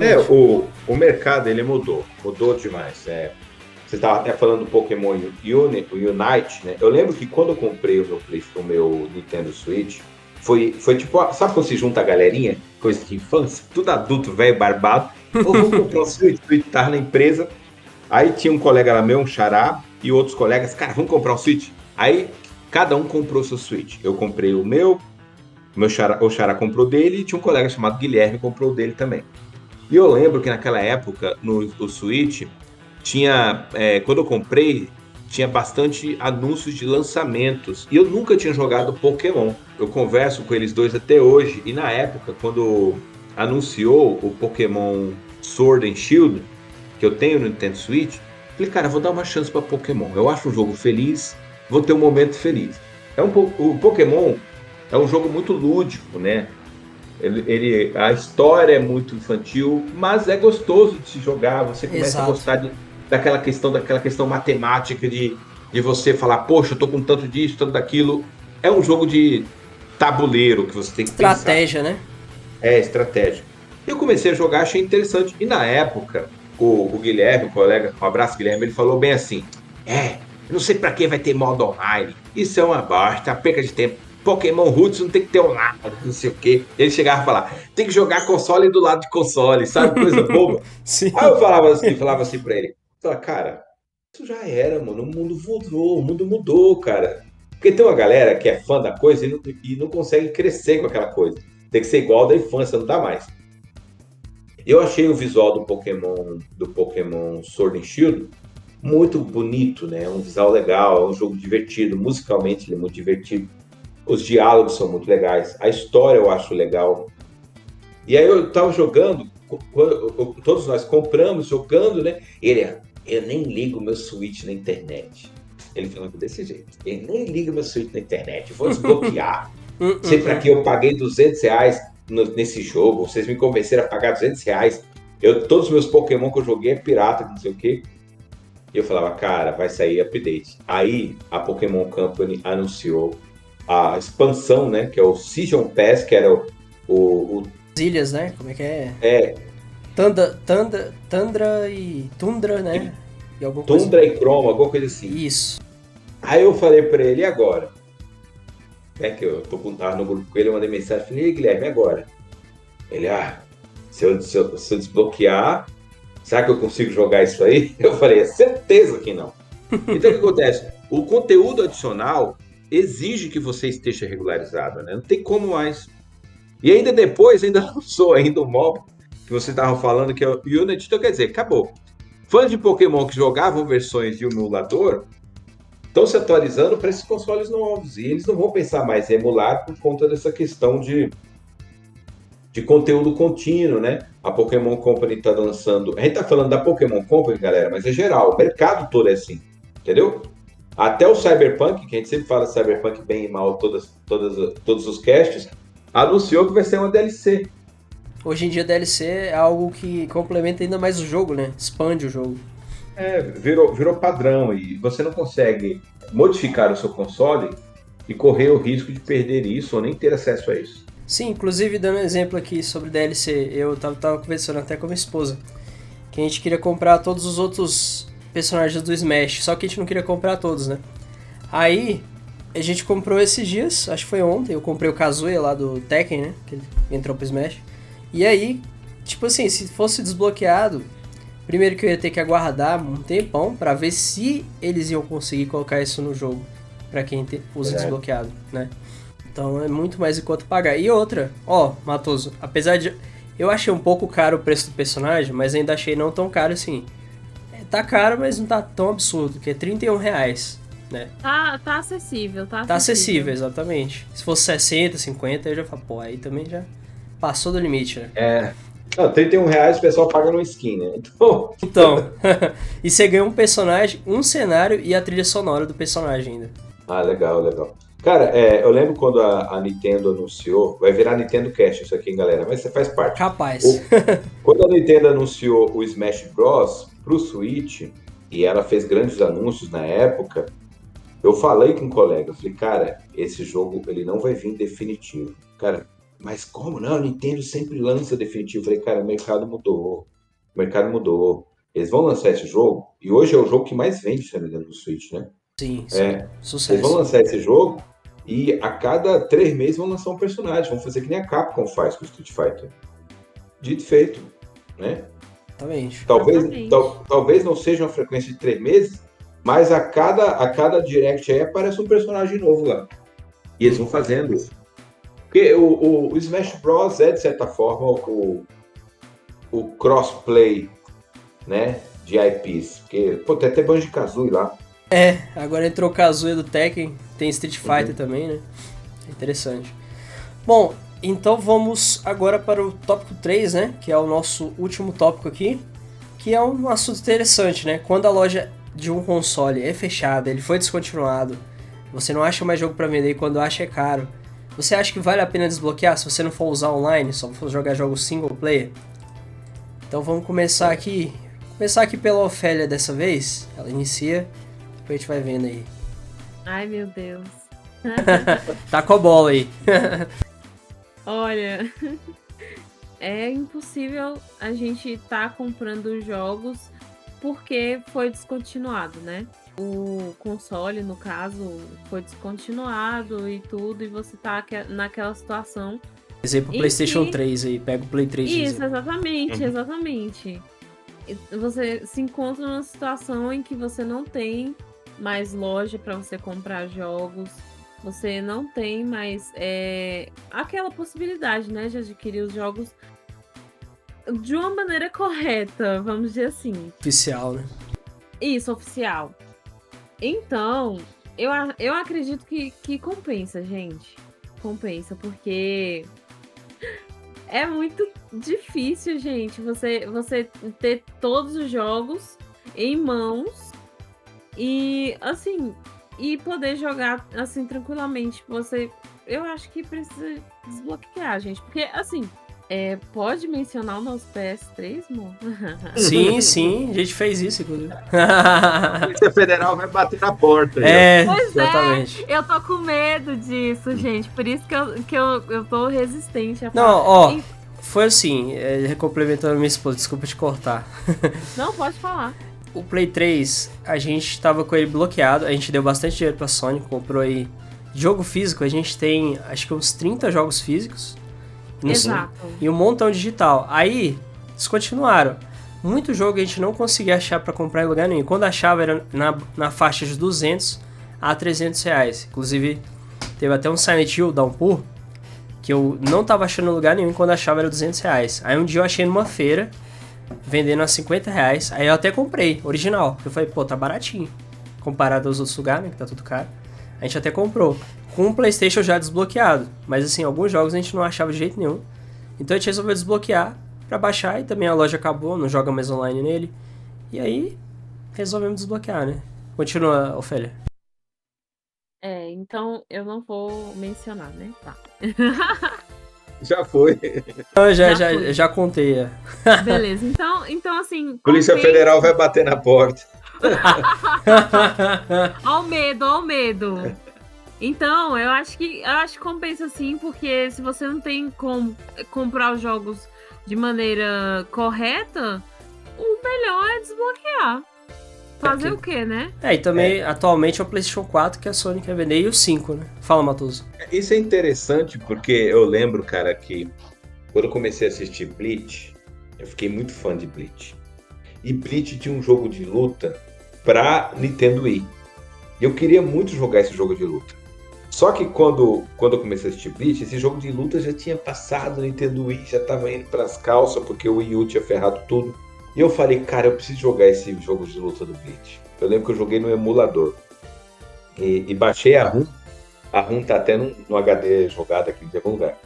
É, o, o mercado ele mudou, mudou demais. É, você estava até falando do Pokémon Uni, Unite, né? Eu lembro que quando eu comprei o meu, o meu Nintendo Switch, foi, foi tipo, sabe quando se junta a galerinha? Coisa de infância, tudo adulto, velho, barbado. Ou vou comprar um Switch, Switch tava na empresa. Aí tinha um colega lá meu, um xará, e outros colegas, cara, vamos comprar um Switch. Aí cada um comprou seu Switch. Eu comprei o meu, meu xará, o xará comprou dele, e tinha um colega chamado Guilherme que comprou o dele também. E eu lembro que naquela época, no, no Switch, tinha. É, quando eu comprei, tinha bastante anúncios de lançamentos. E eu nunca tinha jogado Pokémon. Eu converso com eles dois até hoje. E na época, quando anunciou o Pokémon Sword and Shield, que eu tenho no Nintendo Switch, falei, cara, vou dar uma chance para Pokémon. Eu acho um jogo feliz, vou ter um momento feliz. É um, o Pokémon é um jogo muito lúdico, né? Ele, ele, a história é muito infantil, mas é gostoso de se jogar. Você começa Exato. a gostar de, daquela questão, daquela questão matemática de, de você falar, poxa, eu tô com tanto disso, tanto daquilo. É um jogo de tabuleiro que você tem que Estratégia, pensar. né? É, estratégia. Eu comecei a jogar, achei interessante. E na época, o, o Guilherme, o colega, um abraço Guilherme, ele falou bem assim: É, não sei para que vai ter modo online. Isso é uma bosta, perca de tempo. Pokémon Roots não tem que ter online, não sei o quê. Ele chegava a falar, tem que jogar console do lado de console, sabe? Coisa boba. Sim. Aí eu falava assim, falava assim pra ele, falava, cara, isso já era, mano. O mundo mudou, o mundo mudou, cara. Porque tem uma galera que é fã da coisa e não, e não consegue crescer com aquela coisa. Tem que ser igual da infância, não dá mais. Eu achei o visual do Pokémon, do Pokémon Sword and Shield muito bonito, né? Um visual legal, é um jogo divertido, musicalmente ele é muito divertido. Os diálogos são muito legais, a história eu acho legal. E aí eu tava jogando, todos nós compramos, jogando, né? Ele, eu nem ligo meu Switch na internet. Ele falando desse jeito. Eu nem ligo meu Switch na internet, vou desbloquear. Sei pra que eu paguei 200 reais nesse jogo, vocês me convenceram a pagar 200 reais. Eu, todos os meus Pokémon que eu joguei é pirata, não sei o quê. E eu falava, cara, vai sair update. Aí a Pokémon Company anunciou a expansão, né? Que é o Season Pass, que era o. o, o... As ilhas, né? Como é que é? É. Tanda, tanda, Tundra e Tundra, né? E, e Tundra coisa... e Chroma, alguma coisa assim. Isso. Aí eu falei pra ele, e agora? É que eu tô com, tava no grupo com ele, eu mandei mensagem, falei, e Guilherme, agora? Ele, ah, se eu, se eu, se eu desbloquear, será que eu consigo jogar isso aí? Eu falei, é certeza que não. Então o que acontece? O conteúdo adicional exige que você esteja regularizado, né? Não tem como mais. E ainda depois, ainda lançou ainda o mob que você estava falando, que é o Unity, então quer dizer, acabou. Fãs de Pokémon que jogavam versões de emulador estão se atualizando para esses consoles novos. E eles não vão pensar mais em emular por conta dessa questão de, de conteúdo contínuo, né? A Pokémon Company está lançando. A gente está falando da Pokémon Company, galera, mas é geral. O mercado todo é assim. Entendeu? Até o Cyberpunk, que a gente sempre fala Cyberpunk bem e mal todas, todas, todos os casts, anunciou que vai ser uma DLC. Hoje em dia DLC é algo que complementa ainda mais o jogo, né? Expande o jogo. É, virou, virou padrão e você não consegue modificar o seu console e correr o risco de perder isso ou nem ter acesso a isso. Sim, inclusive dando um exemplo aqui sobre DLC, eu tava, tava conversando até com a minha esposa, que a gente queria comprar todos os outros personagens do Smash, só que a gente não queria comprar todos, né? Aí a gente comprou esses dias, acho que foi ontem, eu comprei o Kazuya lá do Tekken, né? Que ele entrou pro Smash. E aí, tipo assim, se fosse desbloqueado, primeiro que eu ia ter que aguardar um tempão para ver se eles iam conseguir colocar isso no jogo para quem usa é. desbloqueado, né? Então é muito mais enquanto pagar. E outra, ó, Matoso, apesar de eu achei um pouco caro o preço do personagem, mas ainda achei não tão caro assim. Tá caro, mas não tá tão absurdo, que é 31 reais. né? Tá, tá acessível, tá acessível. Tá acessível, exatamente. Se fosse 60, 50, eu já falo, pô, aí também já passou do limite, né? É. Não, 31 reais o pessoal paga no skin, né? Então, Então, e você ganha um personagem, um cenário e a trilha sonora do personagem ainda. Ah, legal, legal. Cara, é, eu lembro quando a, a Nintendo anunciou, vai virar Nintendo Cash isso aqui, hein, galera, mas você faz parte. Capaz. O- Quando a Nintendo anunciou o Smash Bros pro Switch, e ela fez grandes anúncios na época, eu falei com um colega, eu falei, cara, esse jogo ele não vai vir definitivo. Cara, mas como não? A Nintendo sempre lança definitivo. Eu falei, cara, o mercado mudou. O mercado mudou. Eles vão lançar esse jogo, e hoje é o jogo que mais vende, se não me engano, no Switch, né? Sim, sim. É. Eles vão Sucesso. lançar esse jogo e a cada três meses vão lançar um personagem. Vão fazer que nem a Capcom faz com o Street Fighter. Dito e feito, né? Exatamente. Talvez, Exatamente. tal- talvez não seja uma frequência de três meses, mas a cada, a cada direct aí aparece um personagem novo lá. E eles vão fazendo isso. Porque o, o- o Smash Bros. é, de certa forma, o, o crossplay, né? De IPs. Porque, pô, tem até Banjo-Kazooie lá. É, agora entrou o Kazuya do Tekken, tem Street Uhum. Fighter também, né? É interessante. Bom, então vamos agora para o tópico 3, né? Que é o nosso último tópico aqui. Que é um assunto interessante, né? Quando a loja de um console é fechada, ele foi descontinuado, você não acha mais jogo para vender e quando acha é caro. Você acha que vale a pena desbloquear se você não for usar online, só for jogar jogos single player? Então vamos começar aqui. Começar aqui pela Ofélia dessa vez. Ela inicia, depois a gente vai vendo aí. Ai, meu Deus. Tá com a bola aí. Olha, é impossível a gente tá comprando jogos porque foi descontinuado, né? O console, no caso, foi descontinuado e tudo, e você tá aque- naquela situação. Exemplo, PlayStation que- 3 aí. Pega o Play 3 de Isso, exatamente, Uhum. exatamente. Você se encontra numa situação em que você não tem mais loja para você comprar jogos, você não tem mais é, aquela possibilidade, né, de adquirir os jogos de uma maneira correta, vamos dizer assim. Oficial, né? Isso, oficial. Então, eu, eu acredito que, que compensa, gente. Compensa, porque é muito difícil, gente, você, você ter todos os jogos em mãos e, assim, e poder jogar, assim, tranquilamente. Você, eu acho que precisa desbloquear, gente, porque, assim, é, pode mencionar o nosso PS3, amor? Sim, sim. A gente fez isso, inclusive. A Polícia Federal vai bater na porta. é, Pois é. exatamente. Eu tô com medo disso, gente. Por isso que eu, que eu, eu tô resistente a Não, falar. ó, foi assim, é, complementando a minha esposa, desculpa te cortar. Não, pode falar. O Play 3, a gente tava com ele bloqueado, a gente deu bastante dinheiro pra Sony, comprou aí jogo físico, a gente tem acho que uns 30 jogos físicos. Sei. Exato. e um montão digital. Aí, descontinuaram. Muito jogo a gente não conseguia achar pra comprar em lugar nenhum. Quando achava era na, na faixa de 200 a 300 reais. Inclusive, teve até um Silent Hill Downpour que eu não tava achando em lugar nenhum quando achava era 200 reais. Aí um dia eu achei numa feira, vendendo a 50 reais. Aí eu até comprei, original. Eu falei, pô, tá baratinho. Comparado aos outros lugares, né, que tá tudo caro. A gente até comprou. Com o PlayStation já desbloqueado. Mas assim, alguns jogos a gente não achava de jeito nenhum. Então a gente resolveu desbloquear pra baixar e também a loja acabou, não joga mais online nele. E aí resolvemos desbloquear, né? Continua, Ofélia. É, então eu não vou mencionar, né? Tá. Já foi. Eu já, Já já, já contei. é. Beleza. Então, então assim. Polícia compensa- Federal vai bater na porta. Ó o medo, ó o medo. Então, eu acho que eu acho que compensa sim, porque se você não tem como comprar os jogos de maneira correta, o melhor é desbloquear. Fazer É que- o quê, né? É, e também atualmente é o PlayStation 4 que a Sony quer vender e o 5, né? Fala, Matoso. Isso é interessante porque eu lembro, cara, que quando eu comecei a assistir Bleach, eu fiquei muito fã de Bleach. E Bleach tinha um jogo de luta pra Nintendo Wii. E eu queria muito jogar esse jogo de luta. Só que quando, quando eu comecei a assistir Bleach, esse jogo de luta já tinha passado, Nintendo Wii já tava indo pras calças, porque o Wii U tinha ferrado tudo. E eu falei, cara, eu preciso jogar esse jogo de luta do Bleach. Eu lembro que eu joguei no emulador. e, e baixei a ROM. A ROM tá até no, no HD jogada aqui de algum lugar.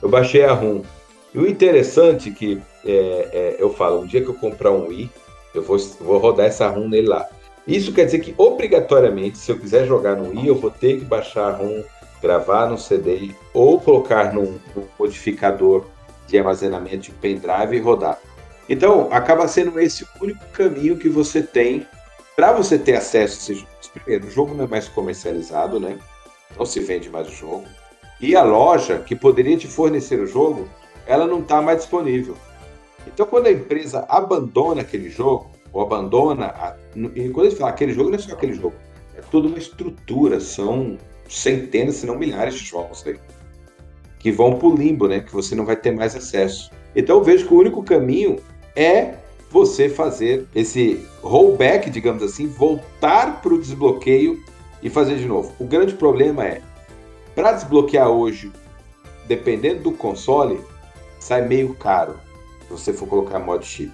Eu baixei a ROM. E o interessante é que é, é, eu falo, um dia que eu comprar um Wii, eu vou, vou rodar essa ROM nele lá. Isso quer dizer que, obrigatoriamente, se eu quiser jogar no Wii, eu vou ter que baixar a ROM, gravar no CD ou colocar num, modificador de armazenamento de pendrive e rodar. Então, acaba sendo esse o único caminho que você tem para você ter acesso a esses jogos. Primeiro, o jogo não é mais comercializado, né? Não se vende mais o jogo. E a loja que poderia te fornecer o jogo, ela não está mais disponível. Então, quando a empresa abandona aquele jogo, ou abandona. A, e quando a gente fala aquele jogo, não é só aquele jogo. É toda uma estrutura, são centenas, se não milhares de jogos aí, que vão para o limbo, né? Que você não vai ter mais acesso. Então eu vejo que o único caminho é você fazer esse rollback, digamos assim, voltar para o desbloqueio e fazer de novo. O grande problema é, para desbloquear hoje, dependendo do console, sai meio caro você for colocar mod chip.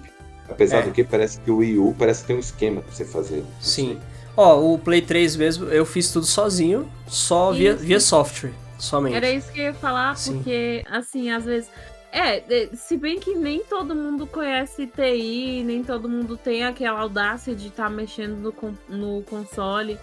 Apesar é. do que parece que o Wii U parece que tem um esquema pra você fazer. Sim. Ó, o Play 3 mesmo, eu fiz tudo sozinho, só via, via software, somente. Era isso que eu ia falar, Sim. porque, assim, às vezes. É, se bem que nem todo mundo conhece TI, nem todo mundo tem aquela audácia de estar tá mexendo no, no console.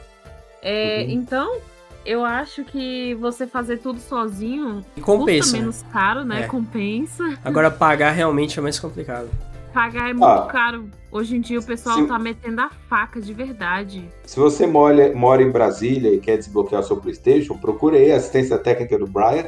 É, uhum. Então, eu acho que você fazer tudo sozinho compensa, custa menos caro, né? É. Compensa. Agora pagar realmente é mais complicado. Pagar é muito ah, caro. Hoje em dia o pessoal se... tá metendo a faca de verdade. Se você mora, mora em Brasília e quer desbloquear o seu PlayStation, procure aí a assistência técnica do Brian.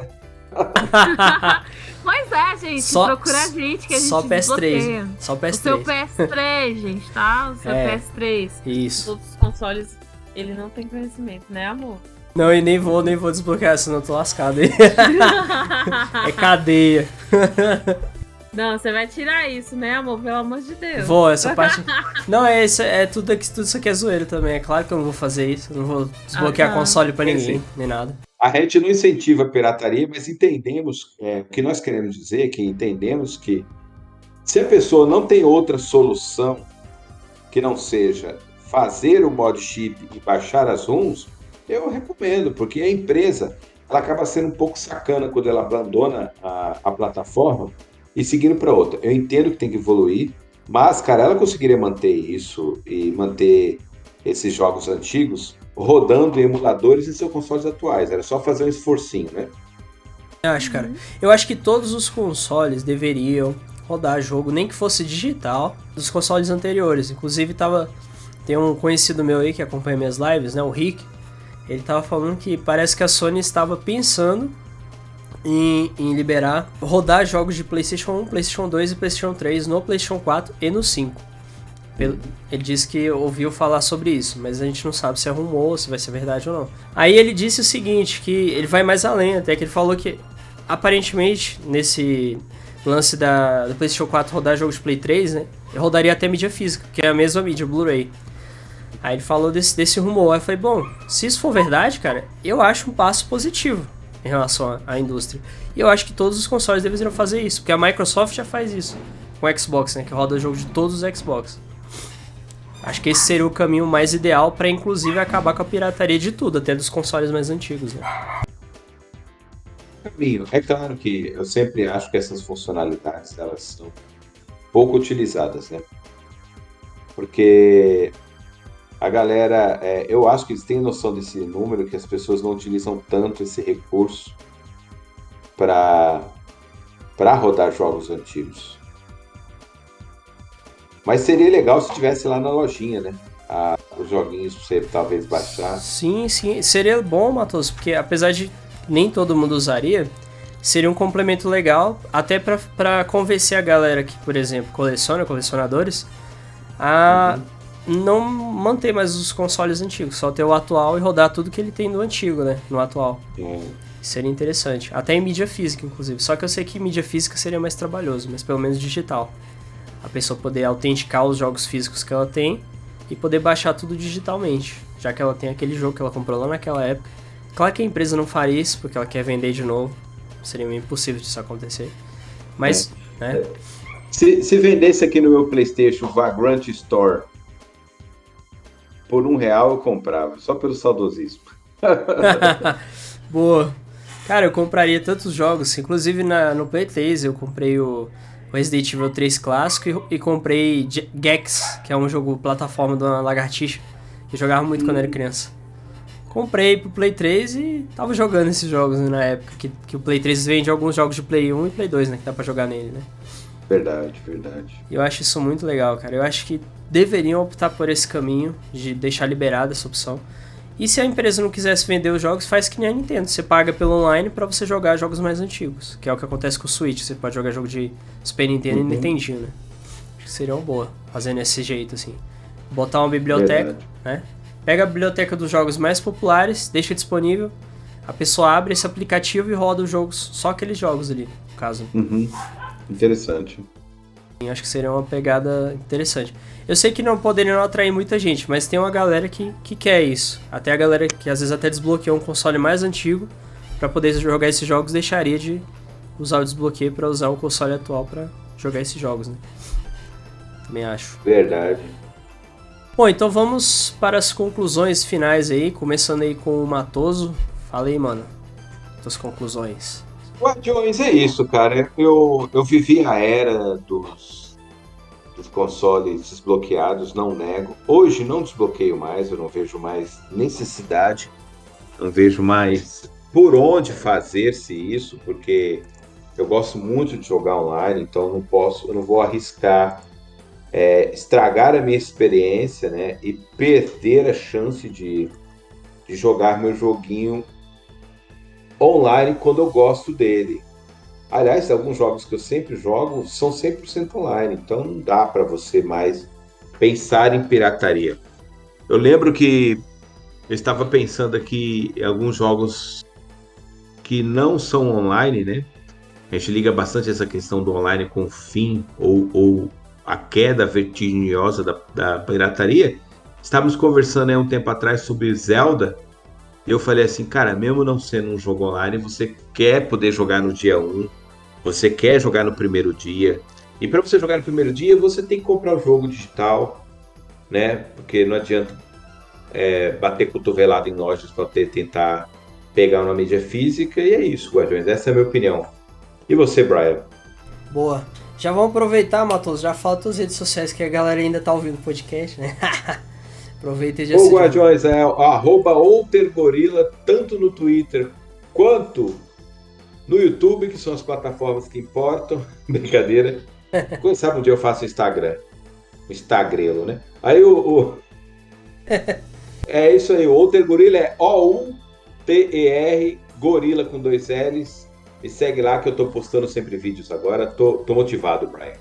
pois é, gente. Só, procura a gente que a gente Só PS3. Só PS3. O seu PS3, gente, tá? O seu é, PS3. Isso. Os outros consoles, ele não tem conhecimento, né, amor? Não, e nem vou, nem vou desbloquear, senão eu tô lascado aí. é cadeia. Não, você vai tirar isso, né, amor? Pelo amor de Deus. Vou, essa parte. não, é isso, é tudo, tudo isso aqui é zoeiro também. É claro que eu não vou fazer isso. Eu não vou desbloquear ah, tá. console pra ninguém, nem nada. A gente não incentiva a pirataria, mas entendemos é, o que nós queremos dizer, que entendemos que se a pessoa não tem outra solução que não seja fazer o mod chip e baixar as ROMs, eu recomendo, porque a empresa ela acaba sendo um pouco sacana quando ela abandona a, a plataforma e seguindo para outra. Eu entendo que tem que evoluir, mas, cara, ela conseguiria manter isso e manter esses jogos antigos rodando em emuladores em seus consoles atuais. Era só fazer um esforcinho, né? Eu acho, cara. Eu acho que todos os consoles deveriam rodar jogo, nem que fosse digital, dos consoles anteriores. Inclusive, tava. Tem um conhecido meu aí que acompanha minhas lives, né? O Rick. Ele tava falando que parece que a Sony estava pensando em, em, liberar, rodar jogos de PlayStation 1, PlayStation 2 e PlayStation 3 no PlayStation 4 e no 5. Ele disse que ouviu falar sobre isso, mas a gente não sabe se é rumor, se vai ser verdade ou não. Aí ele disse o seguinte, que ele vai mais além, até que ele falou que aparentemente nesse lance da, do PlayStation 4 rodar jogos de Play 3, né, rodaria até mídia física, que é a mesma mídia, Blu-ray. Aí ele falou desse, desse rumor, aí eu falei, bom, se isso for verdade, cara, eu acho um passo positivo em relação à indústria. E eu acho que todos os consoles deveriam fazer isso, porque a Microsoft já faz isso com o Xbox, né, que roda jogo de todos os Xbox. Acho que esse seria o caminho mais ideal para inclusive acabar com a pirataria de tudo, até dos consoles mais antigos, né? É claro que eu sempre acho que essas funcionalidades elas são pouco utilizadas, né? Porque a galera, é, eu acho que eles têm noção desse número, que as pessoas não utilizam tanto esse recurso para rodar jogos antigos. Mas seria legal se tivesse lá na lojinha, né? Ah, os joguinhos pra você talvez baixar. Sim, sim. Seria bom, Matos, porque apesar de nem todo mundo usaria, seria um complemento legal, até para convencer a galera que, por exemplo, coleciona, colecionadores, a. Uhum não manter mais os consoles antigos, só ter o atual e rodar tudo que ele tem no antigo, né? No atual. Sim. Seria interessante. Até em mídia física, inclusive. Só que eu sei que mídia física seria mais trabalhoso, mas pelo menos digital. A pessoa poder autenticar os jogos físicos que ela tem e poder baixar tudo digitalmente, já que ela tem aquele jogo que ela comprou lá naquela época. Claro que a empresa não faria isso porque ela quer vender de novo. Seria impossível disso acontecer. Mas, é. né? Se, se vendesse aqui no meu PlayStation Vagrant Store por um real eu comprava, só pelo saudosismo. Boa. Cara, eu compraria tantos jogos, inclusive na, no Play 3 eu comprei o Resident Evil 3 clássico e, e comprei Gex, que é um jogo plataforma de uma lagartixa, que eu jogava muito hum. quando era criança. Comprei pro Play 3 e tava jogando esses jogos né, na época, que, que o Play 3 vende alguns jogos de Play 1 e Play 2, né, que dá pra jogar nele, né. Verdade, verdade. Eu acho isso muito legal, cara. Eu acho que deveriam optar por esse caminho de deixar liberada essa opção. E se a empresa não quisesse vender os jogos, faz que nem a Nintendo. Você paga pelo online para você jogar jogos mais antigos. Que é o que acontece com o Switch. Você pode jogar jogo de Super Nintendo uhum. e Nintendinho, né? Acho que seria uma boa, fazendo desse jeito, assim. Botar uma biblioteca, Verdade. né? Pega a biblioteca dos jogos mais populares, deixa disponível. A pessoa abre esse aplicativo e roda os jogos, só aqueles jogos ali, no caso. Uhum. Interessante. Acho que seria uma pegada interessante. Eu sei que não poderiam atrair muita gente, mas tem uma galera que, que quer isso. Até a galera que às vezes até desbloqueou um console mais antigo para poder jogar esses jogos, deixaria de usar o desbloqueio para usar o console atual para jogar esses jogos, né? Também acho. Verdade. Bom, então vamos para as conclusões finais aí, começando aí com o Matoso. Fala aí, mano. Suas conclusões. Guardiões é isso, cara. Eu, eu vivi a era dos dos consoles desbloqueados, não nego. Hoje não desbloqueio mais, eu não vejo mais necessidade, não vejo mais por onde fazer-se isso, porque eu gosto muito de jogar online, então não posso, eu não vou arriscar é, estragar a minha experiência, né, e perder a chance de, de jogar meu joguinho online quando eu gosto dele. Aliás, alguns jogos que eu sempre jogo são 100% online, então não dá para você mais pensar em pirataria. Eu lembro que eu estava pensando aqui em alguns jogos que não são online, né? A gente liga bastante essa questão do online com o fim ou, ou a queda vertiginosa da, da pirataria. Estávamos conversando há um tempo atrás sobre Zelda. Eu falei assim, cara, mesmo não sendo um jogo online, você quer poder jogar no dia 1, você quer jogar no primeiro dia. E para você jogar no primeiro dia, você tem que comprar o jogo digital, né? Porque não adianta é, bater cotovelado em lojas para tentar pegar uma mídia física. E é isso, Guardiões. Essa é a minha opinião. E você, Brian? Boa. Já vamos aproveitar, Matos. Já falta as redes sociais que a galera ainda tá ouvindo o podcast, né? Aproveita e já O Guardiões é arroba Outergorila, tanto no Twitter quanto no YouTube, que são as plataformas que importam. Brincadeira. Quem sabe um dia eu faço Instagram. Instagrelo, né? Aí o. o... é isso aí, o Outer Gorila é O-U-T-E-R, Gorila com dois L's. Me segue lá que eu tô postando sempre vídeos agora. Tô, tô motivado, Brian.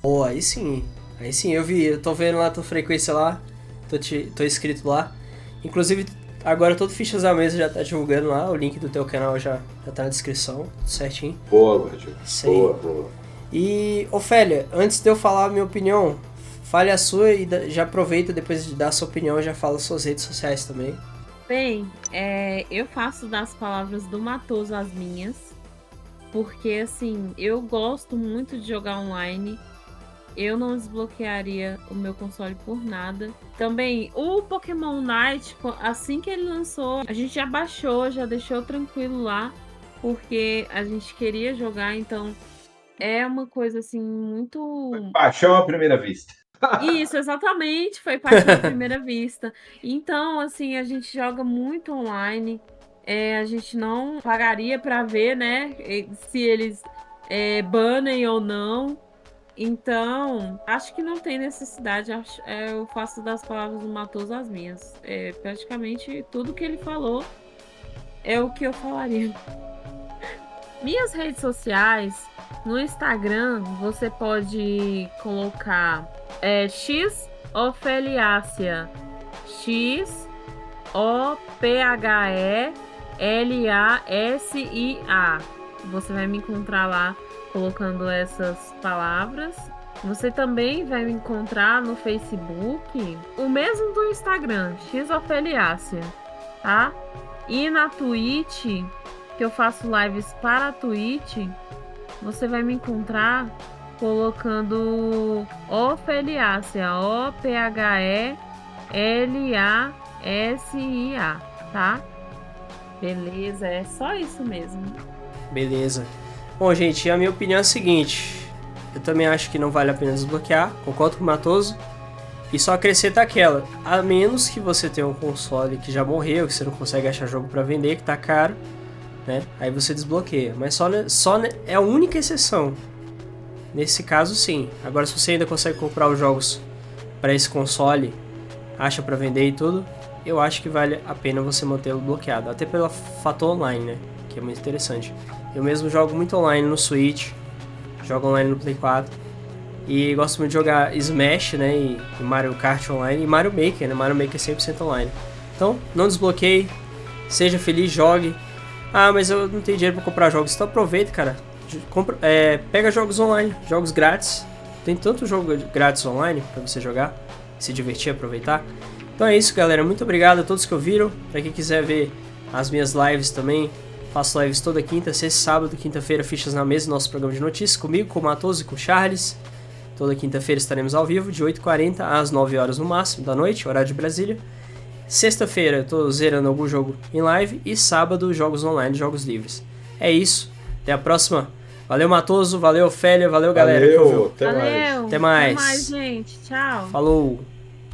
Pô, aí sim. Aí sim, eu vi, eu tô vendo lá a tua frequência lá. Tô, te, tô inscrito lá. Inclusive, Agora todo Fichas da Mesa já tá divulgando lá, o link do teu canal já, já tá na descrição, tudo certinho. Boa, Gordinho. Boa, boa. E, Ofélia, antes de eu falar a minha opinião, fale a sua e já aproveita depois de dar a sua opinião já fala suas redes sociais também. Bem, é, eu faço das palavras do Matoso as minhas, porque assim, eu gosto muito de jogar online eu não desbloquearia o meu console por nada. Também, o Pokémon Night, assim que ele lançou, a gente já baixou, já deixou tranquilo lá, porque a gente queria jogar, então é uma coisa assim muito. Paixão à primeira vista. Isso, exatamente, foi paixão à primeira vista. Então, assim, a gente joga muito online. É, a gente não pagaria para ver, né, se eles é, banem ou não. Então, acho que não tem necessidade. É, eu faço das palavras do Matoso as minhas. É, praticamente tudo que ele falou é o que eu falaria. Minhas redes sociais, no Instagram, você pode colocar é, X Ofeliácia. X O P H E L A S I A. Você vai me encontrar lá colocando essas palavras. Você também vai me encontrar no Facebook, o mesmo do Instagram, Xofeliácia, tá? E na Twitch, que eu faço lives para a Twitch, você vai me encontrar colocando Ofeliácia, O-P-H-E L-A-S-I-A, tá? Beleza, é só isso mesmo. Beleza. Bom, gente, a minha opinião é a seguinte. Eu também acho que não vale a pena desbloquear. Concordo com o Matoso. E só acrescenta aquela. A menos que você tenha um console que já morreu, que você não consegue achar jogo para vender, que tá caro, né? Aí você desbloqueia. Mas só, só é a única exceção. Nesse caso, sim. Agora, se você ainda consegue comprar os jogos para esse console, acha para vender e tudo, eu acho que vale a pena você mantê-lo bloqueado. Até pelo fator online, né? Que é muito interessante. Eu mesmo jogo muito online no Switch, jogo online no Play 4. E gosto muito de jogar Smash, né? E, e Mario Kart online. E Mario Maker, né? Mario Maker 100% online. Então, não desbloqueie. Seja feliz, jogue. Ah, mas eu não tenho dinheiro para comprar jogos. Então aproveita, cara. Compra, é, pega jogos online, jogos grátis. Tem tanto jogo grátis online para você jogar, se divertir, aproveitar. Então é isso, galera. Muito obrigado a todos que ouviram. Para quem quiser ver as minhas lives também, faço lives toda quinta, sexta, sábado, quinta-feira, fichas na mesa, nosso programa de notícias comigo, com o Matoso e com o Charles. Toda quinta-feira estaremos ao vivo, de 8h40 às 9 horas no máximo da noite, horário de Brasília. Sexta-feira eu tô zerando algum jogo em live e sábado jogos online, jogos livres. É isso. Até a próxima. Valeu, Matoso. Valeu, Ofélia. Valeu, galera. Valeu. Até Valeu. mais. Até mais. Até mais, gente. Tchau. Falou.